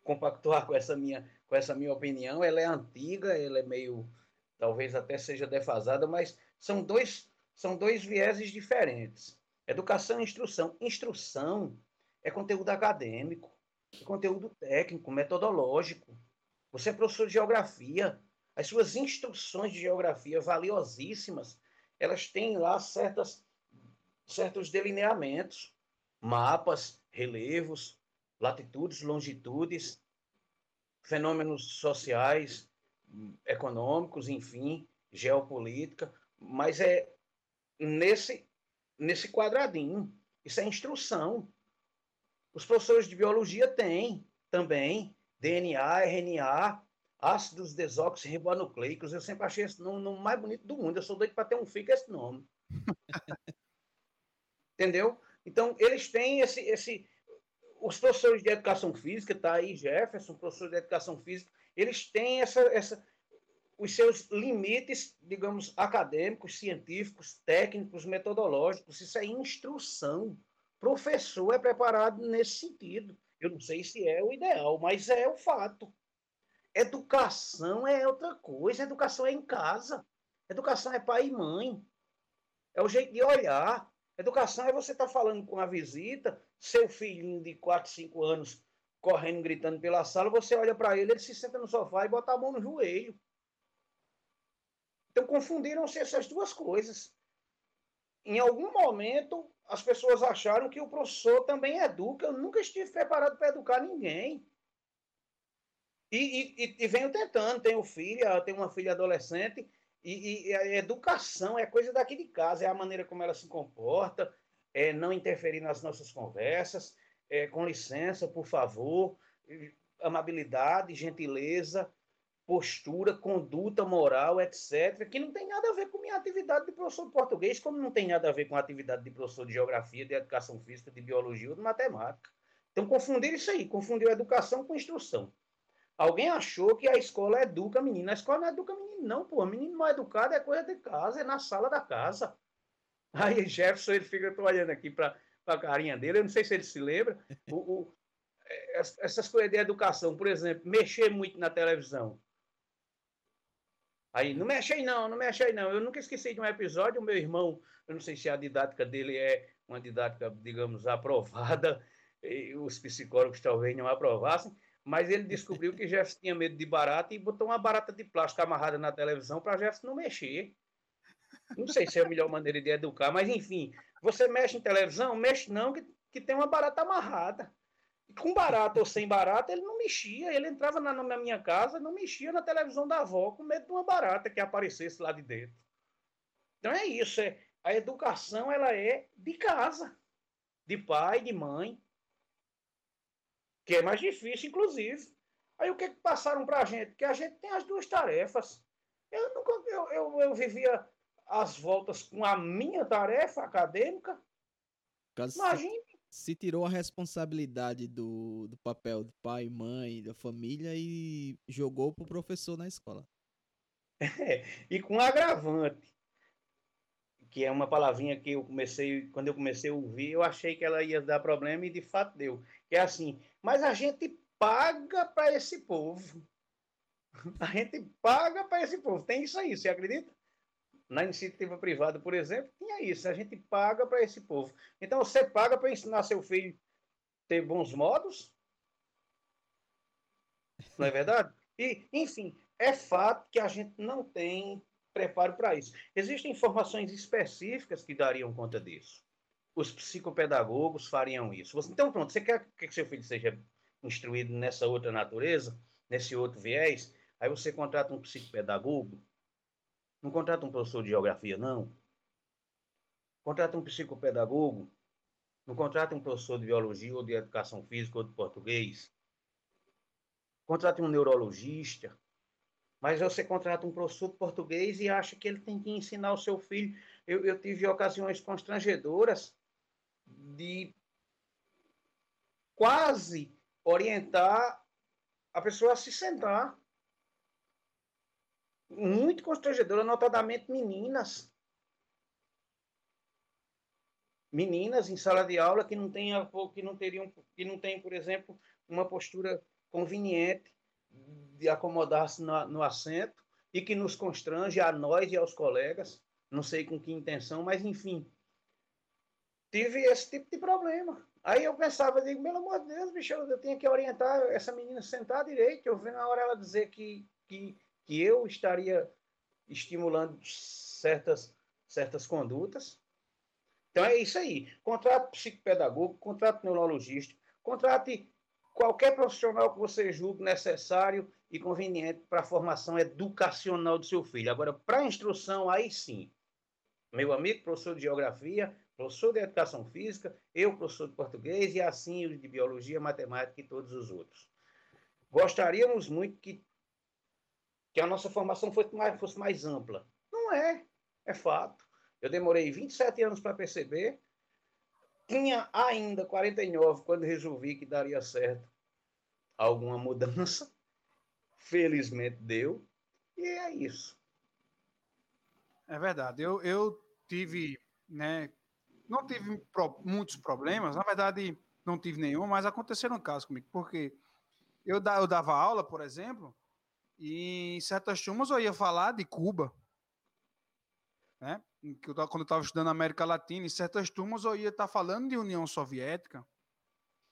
compactuar com essa minha com essa minha opinião. Ela é antiga, ela é meio, talvez até seja defasada, mas são dois, são dois vieses diferentes. Educação e instrução. Instrução é conteúdo acadêmico, é conteúdo técnico, metodológico. Você é professor de geografia, as suas instruções de geografia valiosíssimas, elas têm lá certas, certos delineamentos, mapas, relevos, latitudes, longitudes, fenômenos sociais, econômicos, enfim, geopolítica, mas é nesse, nesse quadradinho. Isso é instrução. Os professores de biologia têm também DNA, RNA, ácidos desoxirribonucleicos. Eu sempre achei esse nome, nome mais bonito do mundo. Eu sou doido para ter um com esse nome. Entendeu? Então, eles têm esse, esse, os professores de educação física, tá aí Jefferson, professor de educação física, eles têm essa, essa, os seus limites, digamos, acadêmicos, científicos, técnicos, metodológicos. Isso é instrução. Professor é preparado nesse sentido. Eu não sei se é o ideal, mas é o fato. Educação é outra coisa. Educação é em casa. Educação é pai e mãe. É o jeito de olhar. Educação é você estar tá falando com a visita, seu filhinho de 4, 5 anos correndo, gritando pela sala, você olha para ele, ele se senta no sofá e bota a mão no joelho. Então confundiram-se essas duas coisas. Em algum momento, as pessoas acharam que o professor também educa. Eu nunca estive preparado para educar ninguém. E, e, e, venho tentando. Tenho filha, tenho uma filha adolescente, e, e, a educação é coisa daqui de casa, é a maneira como ela se comporta, é não interferir nas nossas conversas, é, com licença, por favor, amabilidade, gentileza, postura, conduta moral, etc., que não tem nada a ver com minha atividade de professor de português, como não tem nada a ver com a atividade de professor de geografia, de educação física, de biologia ou de matemática. Então, confundir isso aí, confundiu educação com instrução. Alguém achou que a escola educa menino. A escola não educa menino, não, pô. Menino mal educado é coisa de casa, é na sala da casa. Aí Jefferson, ele fica, eu tô olhando aqui para a carinha dele, eu não sei se ele se lembra. O, o, é, essas coisas de educação, por exemplo, mexer muito na televisão. Aí, não mexe aí não, não mexe aí não. Eu nunca esqueci de um episódio, o meu irmão, eu não sei se a didática dele é uma didática, digamos, aprovada, os psicólogos talvez não aprovassem, mas ele descobriu que Jefferson tinha medo de barata e botou uma barata de plástico amarrada na televisão para Jefferson não mexer. Não sei se é a melhor maneira de educar, mas enfim, você mexe em televisão? Mexe não, que, que tem uma barata amarrada. Com barata ou sem barata, ele não mexia. Ele entrava na, na minha casa, não mexia na televisão da avó com medo de uma barata que aparecesse lá de dentro. Então é isso. É, a educação ela é de casa, de pai, de mãe que é mais difícil, inclusive. Aí o que, que passaram para a gente? Que a gente tem as duas tarefas. Eu, nunca, eu, eu, eu vivia as voltas com a minha tarefa acadêmica. Imagine. Se, se tirou a responsabilidade do, do papel do pai, mãe, da família e jogou pro professor na escola. É, e com agravante, que é uma palavrinha que eu comecei, quando eu comecei a ouvir, eu achei que ela ia dar problema e de fato deu. Que é assim, mas a gente paga para esse povo. A gente paga para esse povo. Tem isso aí, você acredita? Na iniciativa privada, por exemplo, tinha isso. A gente paga para esse povo. Então você paga para ensinar seu filho a ter bons modos? Não é verdade? E, enfim, é fato que a gente não tem preparo para isso. Existem informações específicas que dariam conta disso. Os psicopedagogos fariam isso. Então, pronto, você quer que seu filho seja instruído nessa outra natureza, nesse outro viés? Aí você contrata um psicopedagogo? Não contrata um professor de geografia, não? Contrata um psicopedagogo? Não contrata um professor de biologia ou de educação física ou de português? Contrata um neurologista? Mas você contrata um professor de português e acha que ele tem que ensinar o seu filho. Eu, eu tive ocasiões constrangedoras de quase orientar a pessoa a se sentar. Muito constrangedora, notadamente meninas. Meninas em sala de aula que não têm, que não teriam, que não têm, por exemplo, uma postura conveniente de acomodar-se no, no assento e que nos constrange a nós e aos colegas, não sei com que intenção, mas enfim, tive esse tipo de problema. Aí eu pensava, digo, pelo amor de Deus, bicho, eu tenho que orientar essa menina sentar direito. Eu vi na hora ela dizer que, que, que eu estaria estimulando certas, certas condutas. Então é isso aí. Contrato psicopedagogo, contrato neurologista, contrate qualquer profissional que você julgue necessário e conveniente para a formação educacional do seu filho. Agora, para a instrução, aí sim. Meu amigo, professor de geografia, professor de educação física, eu, professor de português, e assim os de biologia, matemática e todos os outros. Gostaríamos muito que, que a nossa formação fosse mais, fosse mais ampla. Não é, é fato. Eu demorei 27 anos para perceber tinha ainda 49 quando resolvi que daria certo alguma mudança. Felizmente deu. E é isso. É verdade. Eu, eu tive, né? Não tive pro, muitos problemas. Na verdade, não tive nenhum, mas aconteceram casos comigo. Porque eu, da, eu dava aula, por exemplo, e em certas turmas eu ia falar de Cuba. Né? quando eu estava estudando América Latina, em certas turmas eu ia estar tá falando de União Soviética,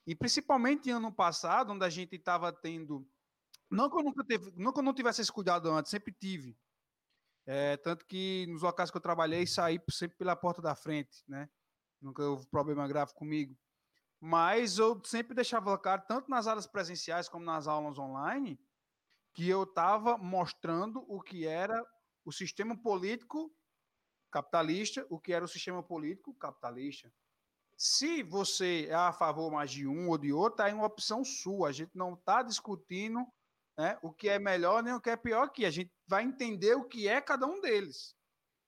e principalmente ano passado, onde a gente estava tendo. Não que, eu nunca teve, não que eu não tivesse esse cuidado antes, sempre tive. É, tanto que nos locais que eu trabalhei, saí sempre pela porta da frente, né? Nunca houve problema grave comigo. Mas eu sempre deixava claro, tanto nas aulas presenciais como nas aulas online, que eu estava mostrando o que era o sistema político capitalista, o que era o sistema político capitalista. Se você é a favor mais de um ou de outro, é uma opção sua. A gente não está discutindo né, o que é melhor nem o que é pior aqui. A gente vai entender o que é cada um deles.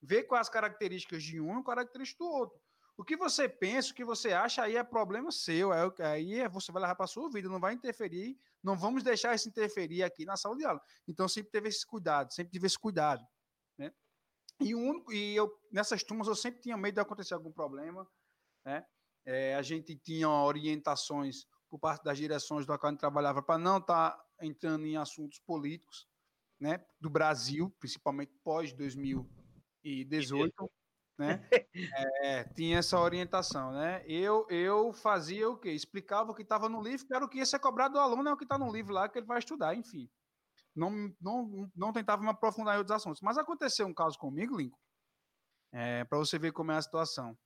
Ver quais as características de um e características do outro. O que você pensa, o que você acha, aí é problema seu. É, aí é, você vai levar para sua vida, não vai interferir. Não vamos deixar isso interferir aqui na sala de aula. Então, sempre teve esse cuidado, sempre tive esse cuidado. E, um, e eu, nessas turmas eu sempre tinha medo de acontecer algum problema. Né? É, a gente tinha orientações por parte das direções do qual a gente trabalhava para não estar tá entrando em assuntos políticos né, do Brasil, principalmente pós 2018. Né? É, tinha essa orientação, né? Eu, eu fazia o quê? Explicava o que estava no livro, que era o que ia ser cobrado do aluno, é o que está no livro lá que ele vai estudar, enfim não, não, não tentava me aprofundar em outros assuntos. Mas aconteceu um caso comigo, Lincoln, é, para você ver como é a situação.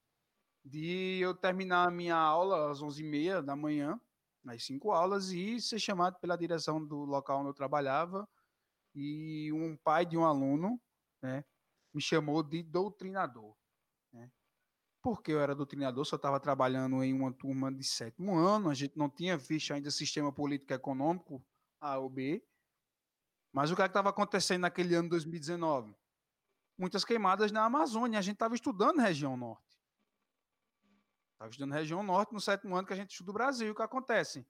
De eu terminar a minha aula às 11h30 da manhã, nas cinco aulas, e ser chamado pela direção do local onde eu trabalhava, e um pai de um aluno né, me chamou de doutrinador. Porque eu era doutrinador, só estava trabalhando em uma turma de sétimo ano, a gente não tinha visto ainda sistema político econômico A ou B, mas o que é estava acontecendo naquele ano de 2019? Muitas queimadas na Amazônia. A gente estava estudando região norte. Estava estudando região norte no sétimo ano que a gente estuda o Brasil. O que acontece?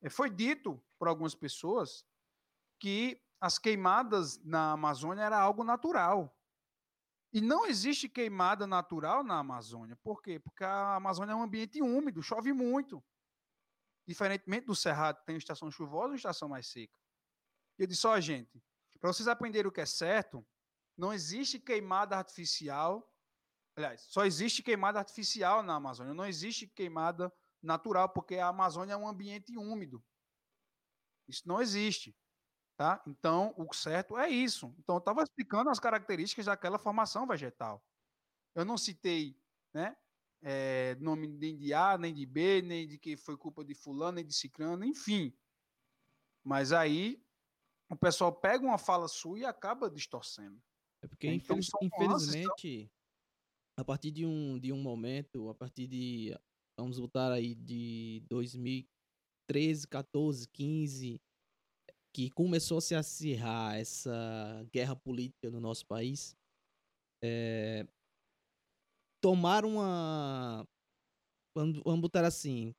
É, foi dito por algumas pessoas que as queimadas na Amazônia era algo natural. E não existe queimada natural na Amazônia. Por quê? Porque a Amazônia é um ambiente úmido, chove muito. Diferentemente do Cerrado, tem estação chuvosa e estação mais seca. E eu disse, ó, oh, gente, para vocês aprenderem o que é certo, não existe queimada artificial. Aliás, só existe queimada artificial na Amazônia, não existe queimada natural, porque a Amazônia é um ambiente úmido. Isso não existe. Tá? Então, o certo é isso. Então, eu estava explicando as características daquela formação vegetal. Eu não citei né, é, nome nem de A, nem de B, nem de que foi culpa de fulano, nem de ciclano, enfim. Mas aí o pessoal pega uma fala sua e acaba distorcendo. É porque, então, infeliz, infelizmente, a partir de um, de um momento, a partir de, vamos voltar aí, de 2013, 14, 15, que começou a se acirrar essa guerra política no nosso país, é, tomar uma. Vamos botar assim.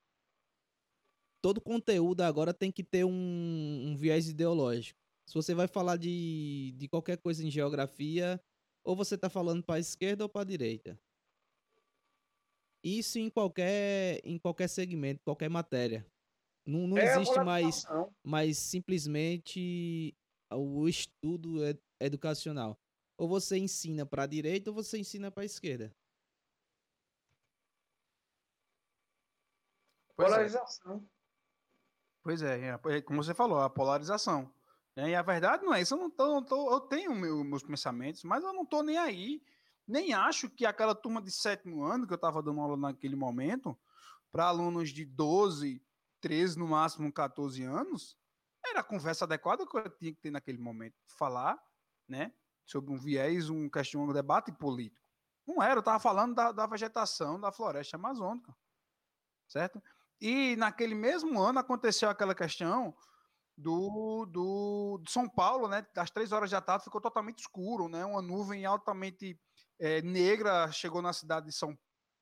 Todo conteúdo agora tem que ter um, um viés ideológico. Se você vai falar de, de qualquer coisa em geografia, ou você está falando para a esquerda ou para a direita. Isso em qualquer, em qualquer segmento, qualquer matéria. Não, não é existe mais, mais simplesmente o estudo ed educacional. Ou você ensina para a direita ou você ensina para a esquerda. Pois é. polarização. É. Pois é, é, como você falou, a polarização. E a verdade não é isso. Eu não tô, não tô eu tenho meu, meus pensamentos, mas eu não tô nem aí. Nem acho que aquela turma de sétimo ano que eu estava dando aula naquele momento, para alunos de 12, 13, no máximo 14 anos, era a conversa adequada que eu tinha que ter naquele momento. Falar, né? Sobre um viés, um questão, um debate político. Não era, eu estava falando da, da, vegetação da floresta amazônica. Certo? E naquele mesmo ano aconteceu aquela questão do, do, do São Paulo, né? Das três horas da tarde ficou totalmente escuro, né? Uma nuvem altamente é, negra chegou na cidade de São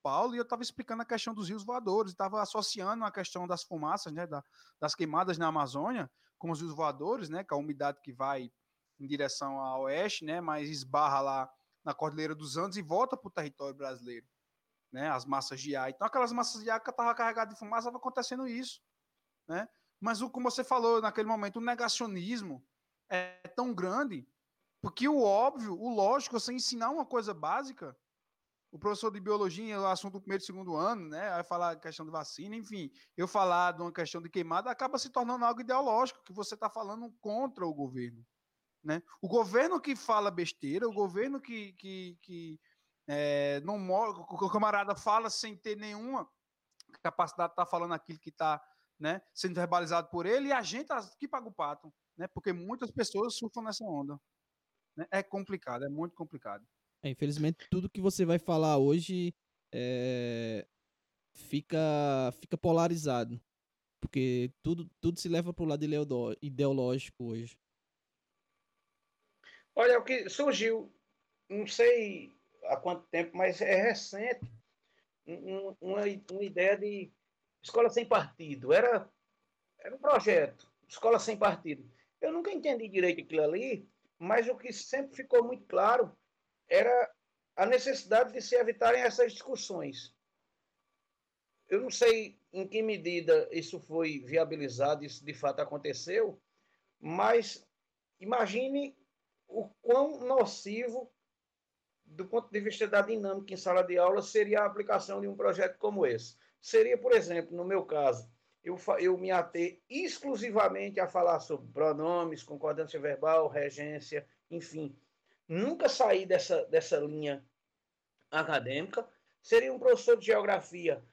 Paulo e eu estava explicando a questão dos rios voadores, estava associando a questão das fumaças, né, da, das queimadas na Amazônia com os rios voadores, né, com a umidade que vai em direção a oeste, né, mas esbarra lá na Cordilheira dos Andes e volta para o território brasileiro, né, as massas de ar. Então aquelas massas de ar que estavam carregadas de fumaça, estava acontecendo isso, né. Mas o como você falou naquele momento, o negacionismo é tão grande porque o óbvio, o lógico, você ensinar uma coisa básica o professor de biologia, o assunto do primeiro e segundo ano, né? Vai falar questão de vacina, enfim, eu falar de uma questão de queimada acaba se tornando algo ideológico, que você está falando contra o governo. Né? O governo que fala besteira, o governo que, que, que é, não o camarada fala sem ter nenhuma capacidade de estar tá falando aquilo que está né, sendo verbalizado por ele, e a gente que paga o pato, né? Porque muitas pessoas surfam nessa onda. Né? É complicado, é muito complicado. É, infelizmente, tudo que você vai falar hoje é, fica, fica polarizado. Porque tudo, tudo se leva para o lado ideológico hoje. Olha, o que surgiu, não sei há quanto tempo, mas é recente, uma, uma ideia de escola sem partido. Era, era um projeto, escola sem partido. Eu nunca entendi direito aquilo ali, mas o que sempre ficou muito claro era a necessidade de se evitarem essas discussões. Eu não sei em que medida isso foi viabilizado, isso de fato aconteceu, mas imagine o quão nocivo, do ponto de vista da dinâmica em sala de aula, seria a aplicação de um projeto como esse. Seria, por exemplo, no meu caso, eu, eu me ater exclusivamente a falar sobre pronomes, concordância verbal, regência, enfim, nunca sair dessa, dessa linha acadêmica, seria um professor de geografia,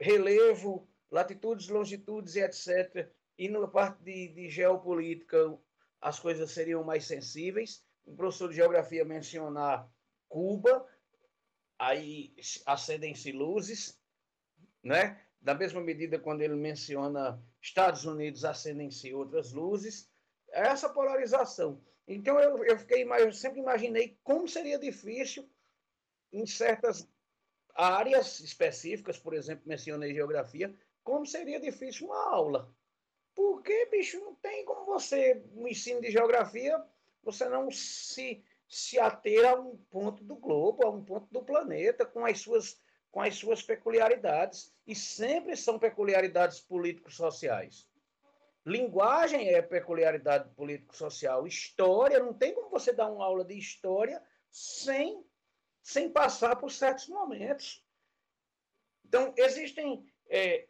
relevo, latitudes, longitudes e etc. E na parte de, de geopolítica, as coisas seriam mais sensíveis. O professor de geografia mencionar Cuba, aí acendem-se luzes, né? Da mesma medida, quando ele menciona Estados Unidos, acendem-se outras luzes. É essa polarização. Então eu, eu fiquei, eu sempre imaginei como seria difícil em certas áreas específicas, por exemplo, mencionei geografia, como seria difícil uma aula. Porque, bicho, não tem como você, no ensino de geografia, você não se, se ater a um ponto do globo, a um ponto do planeta, com as suas, com as suas peculiaridades. E sempre são peculiaridades políticos-sociais. Linguagem é peculiaridade político-social. História, não tem como você dar uma aula de história sem, sem passar por certos momentos. Então, existem é,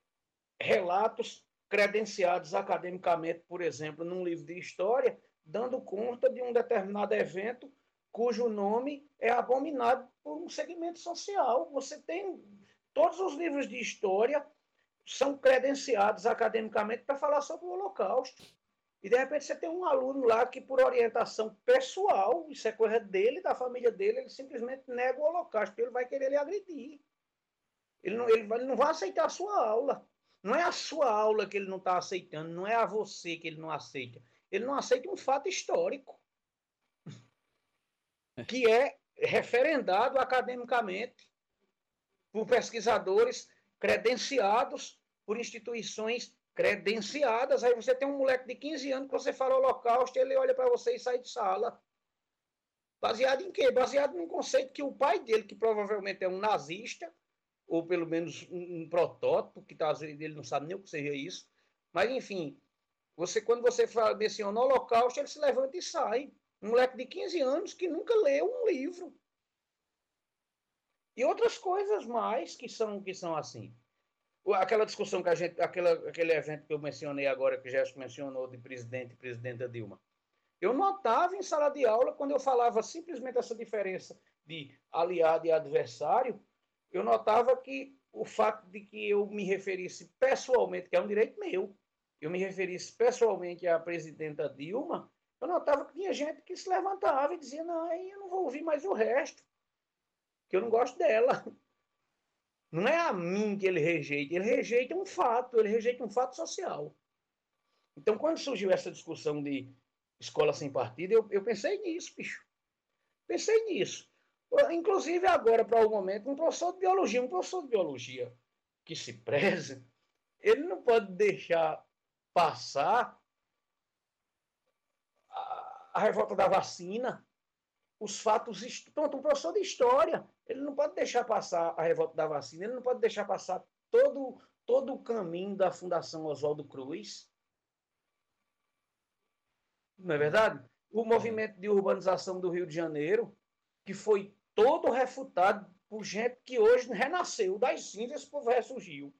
relatos credenciados academicamente, por exemplo, num livro de história, dando conta de um determinado evento cujo nome é abominado por um segmento social. Você tem todos os livros de história são credenciados academicamente para falar sobre o Holocausto. E de repente você tem um aluno lá que, por orientação pessoal, isso é coisa dele, da família dele, ele simplesmente nega o Holocausto, ele vai querer lhe agredir. Ele não, ele, ele não vai aceitar a sua aula. Não é a sua aula que ele não está aceitando, não é a você que ele não aceita. Ele não aceita um fato histórico, que é referendado academicamente por pesquisadores credenciados por instituições credenciadas. Aí você tem um moleque de 15 anos que você fala holocausto, ele olha para você e sai de sala. Baseado em quê? Baseado num conceito que o pai dele, que provavelmente é um nazista, ou pelo menos um, um protótipo, que tá, ele não sabe nem o que seja isso. Mas, enfim, você quando você fala, menciona holocausto, ele se levanta e sai. Um moleque de 15 anos que nunca leu um livro. E outras coisas mais que são, que são assim. Aquela discussão que a gente, aquela, aquele evento que eu mencionei agora, que Jéssica mencionou, de presidente e presidenta Dilma. Eu notava em sala de aula, quando eu falava simplesmente essa diferença de aliado e adversário, eu notava que o fato de que eu me referisse pessoalmente, que é um direito meu, eu me referisse pessoalmente à presidenta Dilma, eu notava que tinha gente que se levantava e dizia: não, eu não vou ouvir mais o resto, que eu não gosto dela. Não é a mim que ele rejeita, ele rejeita um fato, ele rejeita um fato social. Então, quando surgiu essa discussão de escola sem partido, eu, eu pensei nisso, bicho. Pensei nisso. Inclusive, agora, para o momento, um professor de biologia, um professor de biologia que se preze, ele não pode deixar passar a, a revolta da vacina, os fatos. Pronto, um professor de história. Ele não pode deixar passar a revolta da vacina, ele não pode deixar passar todo, todo o caminho da Fundação Oswaldo Cruz. Não é verdade? O movimento de urbanização do Rio de Janeiro, que foi todo refutado por gente que hoje renasceu das cinzas, esse povo ressurgiu.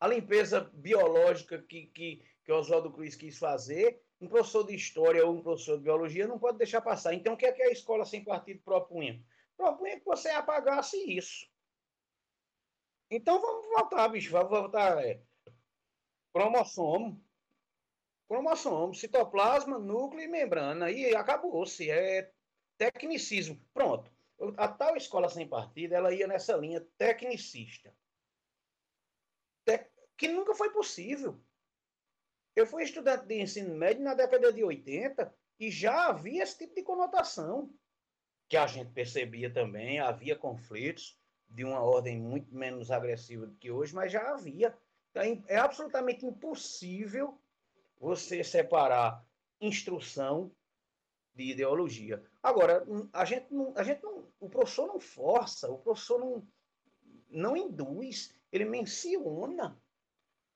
A limpeza biológica que, que, que Oswaldo Cruz quis fazer um professor de história ou um professor de biologia não pode deixar passar. Então, o que é que a escola sem partido propunha? Propunha que você apagasse isso. Então, vamos voltar, bicho. Vamos voltar. É, cromossomo. Cromossomo, citoplasma, núcleo e membrana. E acabou-se. É tecnicismo. Pronto. A tal escola sem partido, ela ia nessa linha tecnicista. Que nunca foi possível. Eu fui estudante de ensino médio na década de 80 e já havia esse tipo de conotação, que a gente percebia também, havia conflitos de uma ordem muito menos agressiva do que hoje, mas já havia. Então, é absolutamente impossível você separar instrução de ideologia. Agora, a gente não, a gente não, o professor não força, o professor não, não induz, ele menciona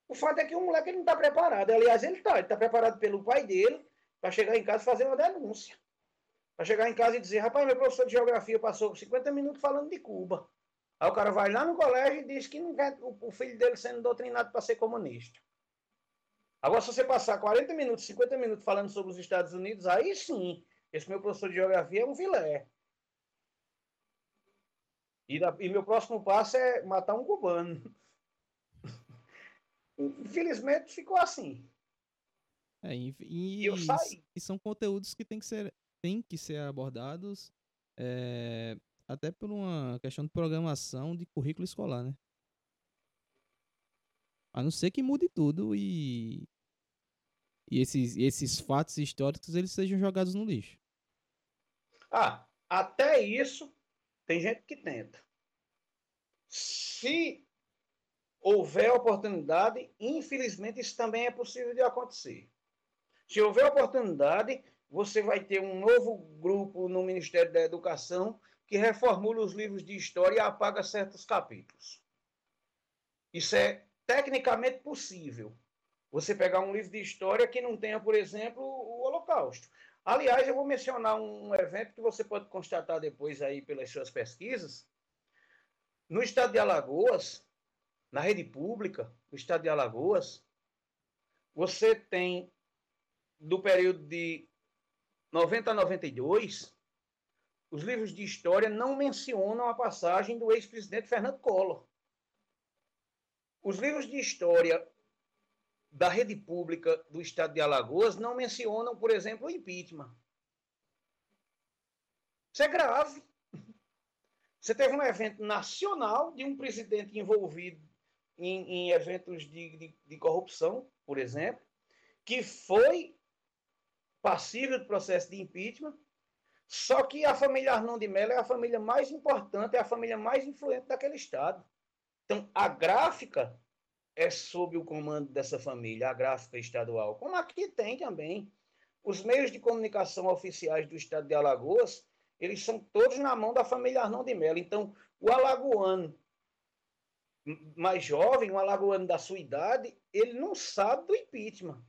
o fato é que o moleque não está preparado. Aliás, ele está. Ele está preparado pelo pai dele para chegar em casa e fazer uma denúncia. Para chegar em casa e dizer, rapaz, meu professor de geografia passou 50 minutos falando de Cuba. Aí o cara vai lá no colégio e diz que não quer o filho dele sendo doutrinado para ser comunista. Agora, se você passar 40 minutos, 50 minutos falando sobre os Estados Unidos, aí sim, esse meu professor de geografia é um vilé. E, e meu próximo passo é matar um cubano. Infelizmente ficou assim. É, e, e, eu saí. e são conteúdos que tem que ser, tem que ser abordados é, até por uma questão de programação de currículo escolar, né? A não ser que mude tudo e, e esses, esses fatos históricos eles sejam jogados no lixo. Ah, até isso tem gente que tenta. Se houver oportunidade, infelizmente isso também é possível de acontecer. Se houver oportunidade, você vai ter um novo grupo no Ministério da Educação que reformula os livros de história e apaga certos capítulos. Isso é tecnicamente possível. Você pegar um livro de história que não tenha, por exemplo, o Holocausto. Aliás, eu vou mencionar um evento que você pode constatar depois aí pelas suas pesquisas. No estado de Alagoas, na rede pública do estado de Alagoas, você tem, do período de 90 a 92, os livros de história não mencionam a passagem do ex-presidente Fernando Collor. Os livros de história da rede pública do estado de Alagoas não mencionam, por exemplo, o impeachment. Isso é grave. Você teve um evento nacional de um presidente envolvido em, em eventos de, de, de corrupção, por exemplo, que foi passível do processo de impeachment, só que a família Arnão de Mello é a família mais importante, é a família mais influente daquele estado. Então, a gráfica é sob o comando dessa família, a gráfica estadual, como aqui tem também. Os meios de comunicação oficiais do estado de Alagoas, eles são todos na mão da família Arnão de Mello. Então, o alagoano mais jovem, um alagoano da sua idade, ele não sabe do impeachment.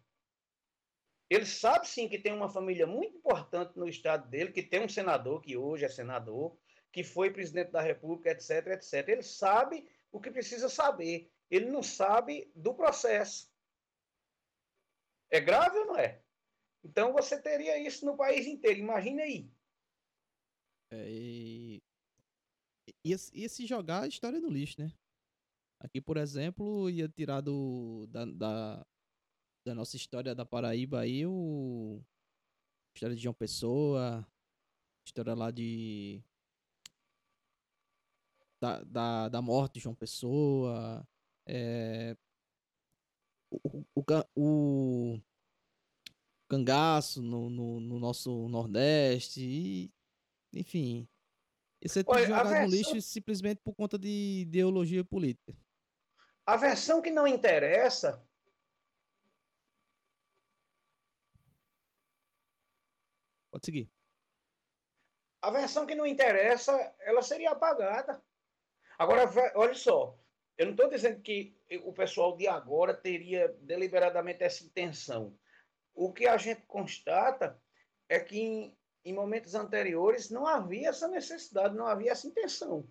Ele sabe sim que tem uma família muito importante no estado dele, que tem um senador que hoje é senador, que foi presidente da República, etc, etc. Ele sabe o que precisa saber. Ele não sabe do processo. É grave ou não é? Então você teria isso no país inteiro. Imagine aí. É, e... Ia, ia se jogar a história no lixo, né? Aqui, por exemplo, ia tirar do, da, da, da nossa história da Paraíba aí o. História de João Pessoa. História lá de. Da, da, da morte de João Pessoa. É, o, o, o, cangaço no, no, no, nosso Nordeste. E, enfim. Isso é tudo Olha, jogado versão... no lixo simplesmente por conta de ideologia política. A versão que não interessa Pode seguir. A versão que não interessa, ela seria apagada. Agora, olha só, eu não estou dizendo que o pessoal de agora teria deliberadamente essa intenção. O que a gente constata é que em, em momentos anteriores não havia essa necessidade, não havia essa intenção.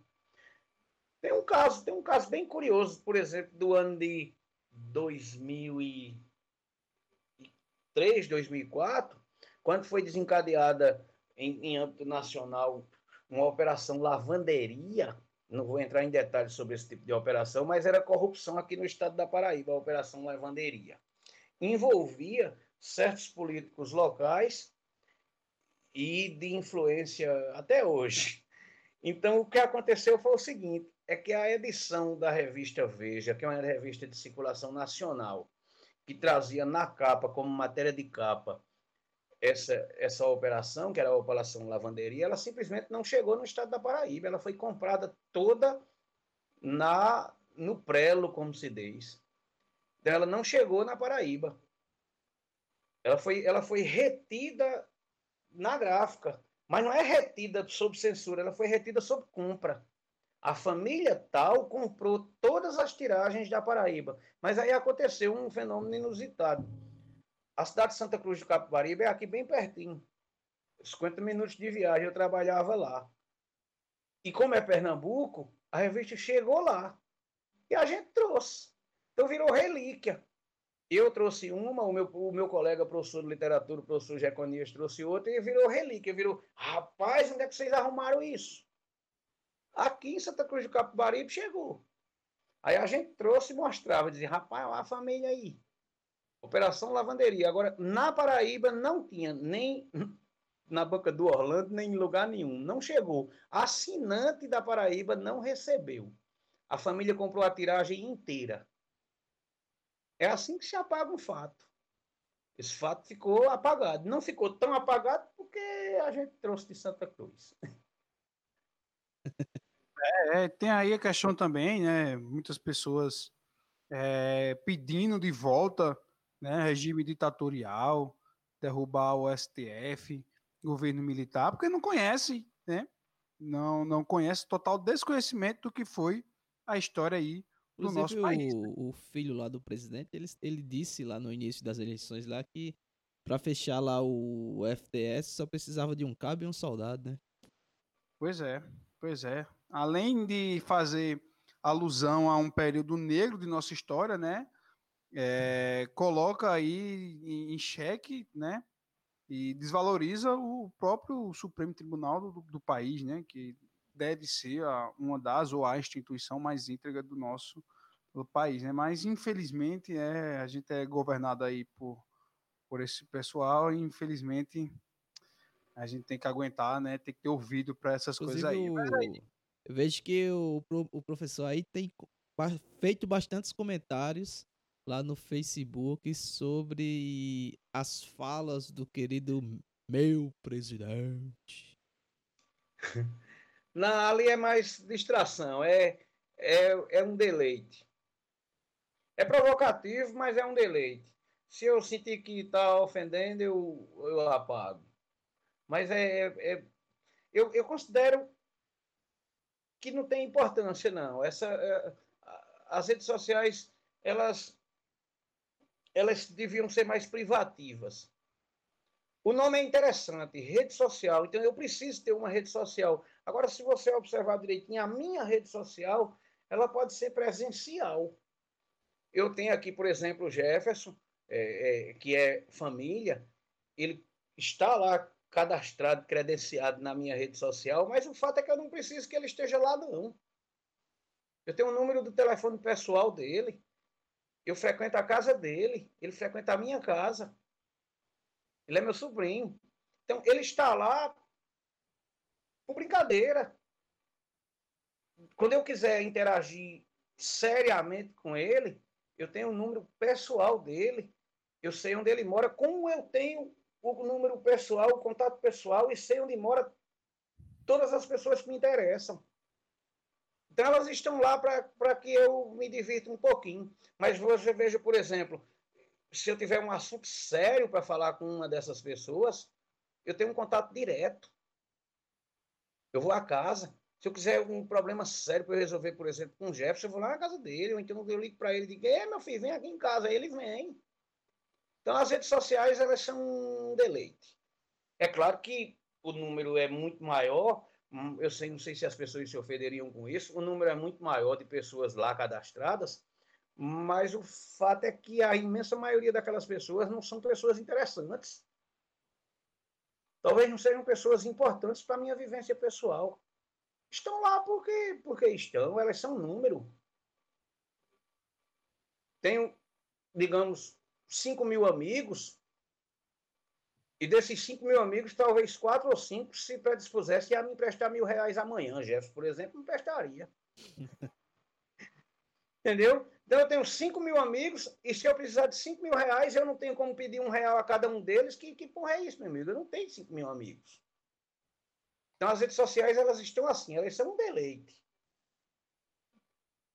Tem um caso, tem um caso bem curioso, por exemplo, do ano de 2003, 2004, quando foi desencadeada em, em âmbito nacional uma operação lavanderia, não vou entrar em detalhes sobre esse tipo de operação, mas era corrupção aqui no estado da Paraíba, a operação lavanderia. Envolvia certos políticos locais e de influência até hoje. Então, o que aconteceu foi o seguinte: é que a edição da revista Veja, que é uma revista de circulação nacional, que trazia na capa, como matéria de capa, essa, essa operação, que era a Operação Lavanderia, ela simplesmente não chegou no estado da Paraíba. Ela foi comprada toda na no prelo, como se diz. Então, ela não chegou na Paraíba. Ela foi, ela foi retida na gráfica, mas não é retida sob censura, ela foi retida sob compra. A família tal comprou todas as tiragens da Paraíba. Mas aí aconteceu um fenômeno inusitado. A cidade de Santa Cruz do Capibaribe é aqui bem pertinho. 50 minutos de viagem eu trabalhava lá. E como é Pernambuco, a revista chegou lá. E a gente trouxe. Então virou relíquia. Eu trouxe uma, o meu, o meu colega professor de literatura, o professor Jeconias, trouxe outra, e virou relíquia. Virou, rapaz, onde é que vocês arrumaram isso? Aqui em Santa Cruz do Capibaribe chegou. Aí a gente trouxe e mostrava, dizia, rapaz, olha a família aí. Operação Lavanderia. Agora, na Paraíba não tinha nem na banca do Orlando, nem em lugar nenhum. Não chegou. Assinante da Paraíba não recebeu. A família comprou a tiragem inteira. É assim que se apaga um fato. Esse fato ficou apagado. Não ficou tão apagado porque a gente trouxe de Santa Cruz. É, é, tem aí a questão também, né? Muitas pessoas é, pedindo de volta né, regime ditatorial, derrubar o STF, governo militar, porque não conhece, né? Não, não conhece total desconhecimento do que foi a história aí do Inclusive, nosso país. O, né? o filho lá do presidente, ele, ele disse lá no início das eleições lá que para fechar lá o FTS só precisava de um cabo e um soldado, né? Pois é, pois é além de fazer alusão a um período negro de nossa história, né? É, coloca aí em, xeque, né? E desvaloriza o próprio Supremo Tribunal do, do país, né? Que deve ser a, uma das ou a instituição mais íntegra do nosso do país, né? Mas infelizmente é, a gente é governado aí por, por esse pessoal e infelizmente a gente tem que aguentar, né? Tem que ter ouvido para essas Inclusive, coisas aí. aí. Vejo que o, o professor aí tem feito bastantes comentários lá no Facebook sobre as falas do querido meu presidente. Não, ali é mais distração, é, é, é um deleite. É provocativo, mas é um deleite. Se eu sentir que está ofendendo, eu, eu apago. Mas é, é, é eu, eu considero que não tem importância, não. Essa, é, as redes sociais, elas, elas deviam ser mais privativas. O nome é interessante, rede social. Então, eu preciso ter uma rede social. Agora, se você observar direitinho, a minha rede social, ela pode ser presencial. Eu tenho aqui, por exemplo, o Jefferson, é, é, que é família. Ele está lá cadastrado, credenciado na minha rede social, mas o fato é que eu não preciso que ele esteja lá, não. Eu tenho o um número do telefone pessoal dele. Eu frequento a casa dele. Ele frequenta a minha casa. Ele é meu sobrinho. Então, ele está lá por brincadeira. Quando eu quiser interagir seriamente com ele, eu tenho o um número pessoal dele. Eu sei onde ele mora, como eu tenho o número pessoal, o contato pessoal e sei onde mora todas as pessoas que me interessam. Então, elas estão lá para que eu me divirta um pouquinho. Mas você veja, por exemplo, se eu tiver um assunto sério para falar com uma dessas pessoas, eu tenho um contato direto. Eu vou à casa. Se eu quiser um problema sério para resolver, por exemplo, com o Jefferson, eu vou lá na casa dele, ou então eu ligo para ele e digo, é, meu filho, vem aqui em casa. Aí ele vem. Então, as redes sociais, elas são um deleite. É claro que o número é muito maior, hum, eu sei, não sei se as pessoas se ofenderiam com isso, o número é muito maior de pessoas lá cadastradas, mas o fato é que a imensa maioria daquelas pessoas não são pessoas interessantes. Talvez não sejam pessoas importantes para a minha vivência pessoal. Estão lá porque, porque estão, elas são um número. Tenho, digamos, 5 mil amigos, e desses 5 mil amigos, talvez 4 ou 5 se predispusessem a me emprestar mil reais amanhã. Jefferson, por exemplo, me emprestaria. Entendeu? Então eu tenho 5 mil amigos, e se eu precisar de 5 mil reais, eu não tenho como pedir um real a cada um deles. Que, que porra é isso, meu amigo? Eu não tenho 5 mil amigos. Então as redes sociais, elas estão assim, elas são um deleite.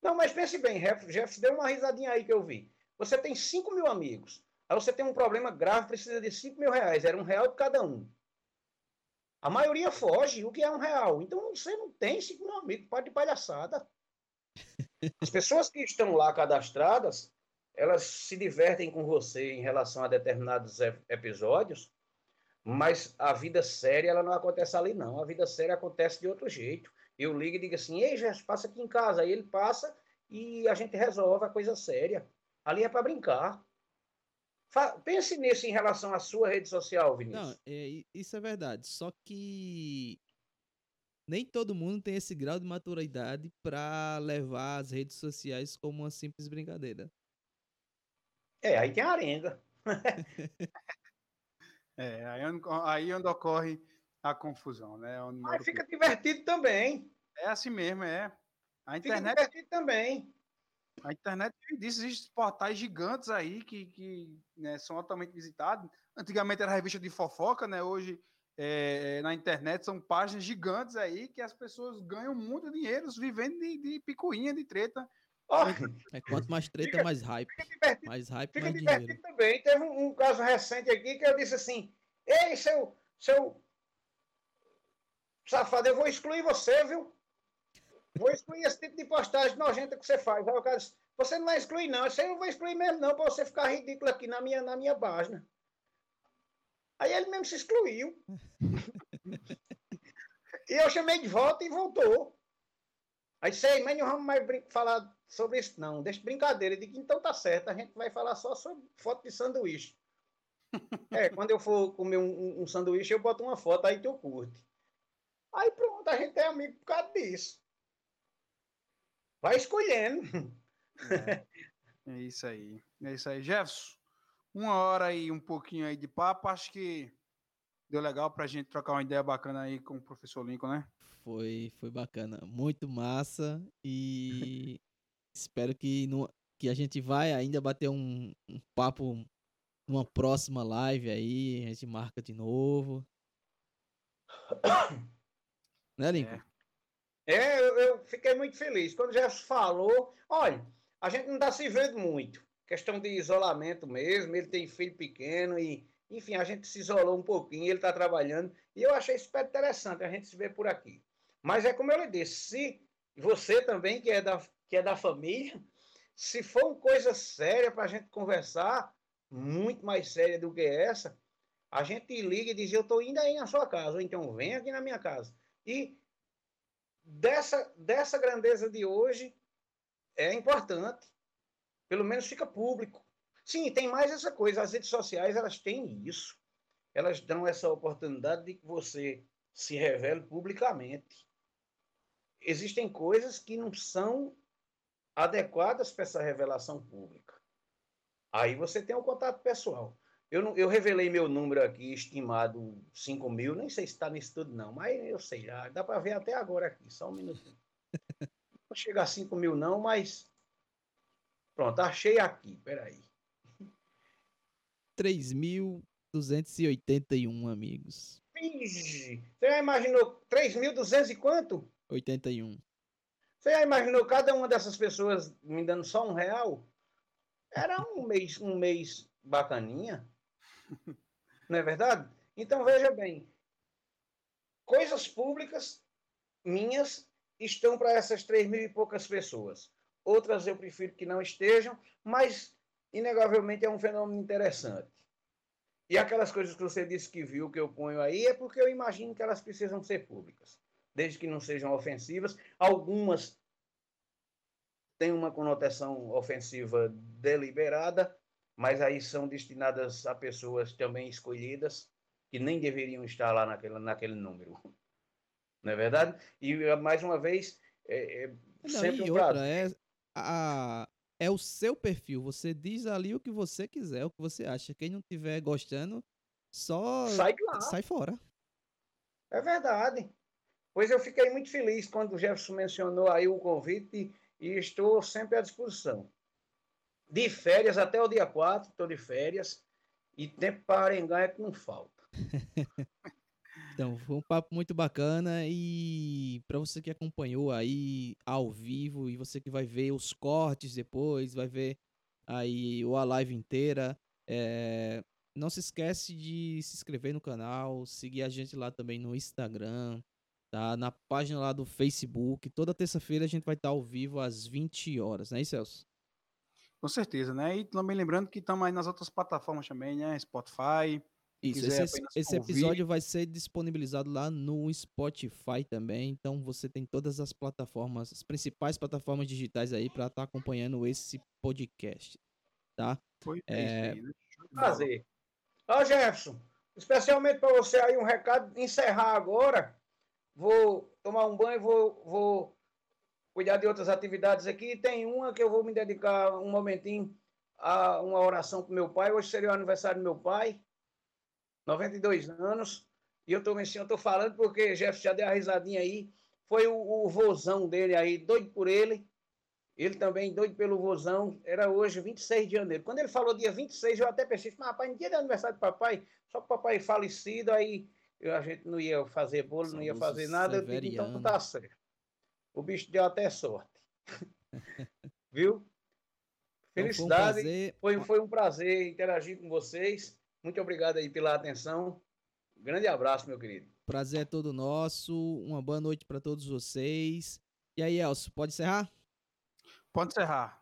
Não, mas pense bem, Jeff, deu uma risadinha aí que eu vi. Você tem 5 mil amigos. Aí você tem um problema grave, precisa de 5 mil reais. Era um real de cada um. A maioria foge. O que é um real? Então você não tem 5 mil amigos. Pode de palhaçada. As pessoas que estão lá cadastradas, elas se divertem com você em relação a determinados episódios, mas a vida séria ela não acontece ali não. A vida séria acontece de outro jeito. Eu ligo e digo assim: "Ei, já passa aqui em casa". Aí ele passa e a gente resolve a coisa séria. Ali é para brincar. Pense nisso em relação à sua rede social, Vinícius. Não, é, isso é verdade. Só que nem todo mundo tem esse grau de maturidade para levar as redes sociais como uma simples brincadeira. É, aí tem a arenga. é, aí onde, aí onde ocorre a confusão, né? Onde aí fica divertido também. É assim mesmo, é. A internet. Fica divertido também. A internet disso, existem portais gigantes aí que, que né, são altamente visitados. Antigamente era revista de fofoca, né? Hoje é, na internet são páginas gigantes aí que as pessoas ganham muito dinheiro vivendo de, de picuinha, de treta. Oh, é, quanto mais treta, fica, mais hype. Mais hype, fica mais dinheiro. também. Teve um, um, caso recente aqui que eu disse assim: Ei, seu, seu safado, eu vou excluir você, viu? Vou excluir esse tipo de postagem nojenta que você faz. Aí o cara disse, você não vai excluir, não. Isso aí eu não vou excluir mesmo, não, para você ficar ridículo aqui na minha, na minha página. Aí ele mesmo se excluiu. e eu chamei de volta e voltou. Aí sei, mas não vamos mais falar sobre isso, não. Deixa brincadeira. Eu digo, então tá certo, a gente vai falar só sobre foto de sanduíche. é, quando eu for comer um, um, sanduíche, eu boto uma foto aí tu curte. Aí pronto, a gente é amigo por causa disso. Vai escolhendo. É, é isso aí. É isso aí. Jefferson, uma hora e um pouquinho aí de papo, acho que deu legal pra gente trocar uma ideia bacana aí com o professor Lincoln, né? Foi, foi bacana. Muito massa. E espero que, no, que a gente vai ainda bater um, um papo numa próxima live aí. A gente marca de novo. né, Lincoln? É, é eu, fiquei muito feliz. Quando o Jefferson falou, olha, a gente não está se vendo muito. Questão de isolamento mesmo, ele tem filho pequeno e enfim, a gente se isolou um pouquinho, ele está trabalhando, e eu achei super interessante a gente se ver por aqui. Mas é como eu lhe disse, se você também, que é da, que é da família, se for uma coisa séria para a gente conversar, muito mais séria do que essa, a gente liga e diz, eu estou indo aí na sua casa, ou então vem aqui na minha casa. E dessa, dessa grandeza de hoje, é importante. Pelo menos fica público. Sim, tem mais essa coisa. As redes sociais, elas têm isso. Elas dão essa oportunidade de que você se revele publicamente. Existem coisas que não são adequadas para essa revelação pública. Aí você tem o um contato pessoal. Eu, não, eu revelei meu número aqui, estimado 5 mil, nem sei se está nisso tudo não, mas eu sei, já dá para ver até agora aqui, só um minutinho. Não chega a 5 mil não, mas pronto, achei aqui, peraí. 3.281 amigos. Ixi, você já imaginou 3.200 e quanto? 81. Você já imaginou cada uma dessas pessoas me dando só um real? Era um mês, um mês bacaninha. Não é verdade? Então veja bem, coisas públicas minhas estão para essas três mil e poucas pessoas. Outras eu prefiro que não estejam, mas inegavelmente é um fenômeno interessante. E aquelas coisas que você disse que viu, que eu ponho aí, é porque eu imagino que elas precisam ser públicas, desde que não sejam ofensivas. Algumas têm uma conotação ofensiva deliberada, mas aí são destinadas a pessoas também escolhidas, que nem deveriam estar lá naquele, naquele número. Não é verdade? E, mais uma vez, é, é não, sempre e um outra, é a, é o seu perfil. Você diz ali o que você quiser, o que você acha. Quem não estiver gostando, só sai, lá. sai fora. É verdade. Pois eu fiquei muito feliz quando o Jefferson mencionou aí o convite e estou sempre à disposição. De férias até o dia 4, estou de férias. E tempo para arengar é não falta. Então, foi um papo muito bacana e para você que acompanhou aí ao vivo e você que vai ver os cortes depois, vai ver aí a live inteira, é... não se esquece de se inscrever no canal, seguir a gente lá também no Instagram, tá? Na página lá do Facebook. Toda terça-feira a gente vai estar ao vivo às 20 horas, né, Celso? Com certeza, né? E também lembrando que estamos aí nas outras plataformas também, né? Spotify, isso, esse, esse episódio vai ser disponibilizado lá no Spotify também. Então você tem todas as plataformas, as principais plataformas digitais aí para estar tá acompanhando esse podcast, tá? Foi é... Né? Prazer. Ó, Jefferson, especialmente para você aí um recado, encerrar agora. Vou tomar um banho, vou, vou cuidar de outras atividades aqui. Tem uma que eu vou me dedicar um momentinho a uma oração para meu pai. Hoje seria o aniversário do meu pai. 92 anos. E eu tô mexendo, tô falando porque Jeff já deu a risadinha aí. Foi o, o vozão dele aí, doido por ele. Ele também doido pelo vozão. Era hoje, 26 de janeiro. Quando ele falou dia 26, eu até pensei, mas rapaz, no dia do aniversário do papai, só que o papai falecido, aí eu, a gente não ia fazer bolo, não ia fazer nada. Eu digo, então tá certo. O bicho deu até sorte. Viu? Felicidade. Então foi, um foi, foi um prazer interagir com vocês. Muito obrigado aí pela atenção. grande abraço, meu querido. Prazer é todo nosso. Uma boa noite para todos vocês. E aí, Elcio, pode encerrar? Pode encerrar.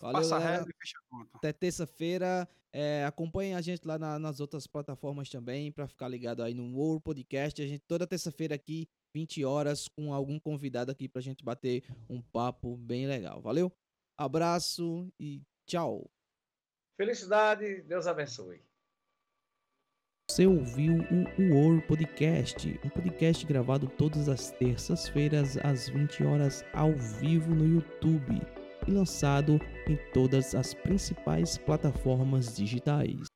Valeu, Passa a e fecha a conta. Até terça-feira. É, acompanhem a gente lá na, nas outras plataformas também para ficar ligado aí no World Podcast. A gente toda terça-feira aqui 20 horas, com algum convidado aqui pra gente bater um papo bem legal. Valeu? Abraço e tchau. Felicidade, Deus abençoe. Você ouviu o UOR Podcast, um podcast gravado todas as terças-feiras às 20 horas ao vivo no YouTube e lançado em todas as principais plataformas digitais.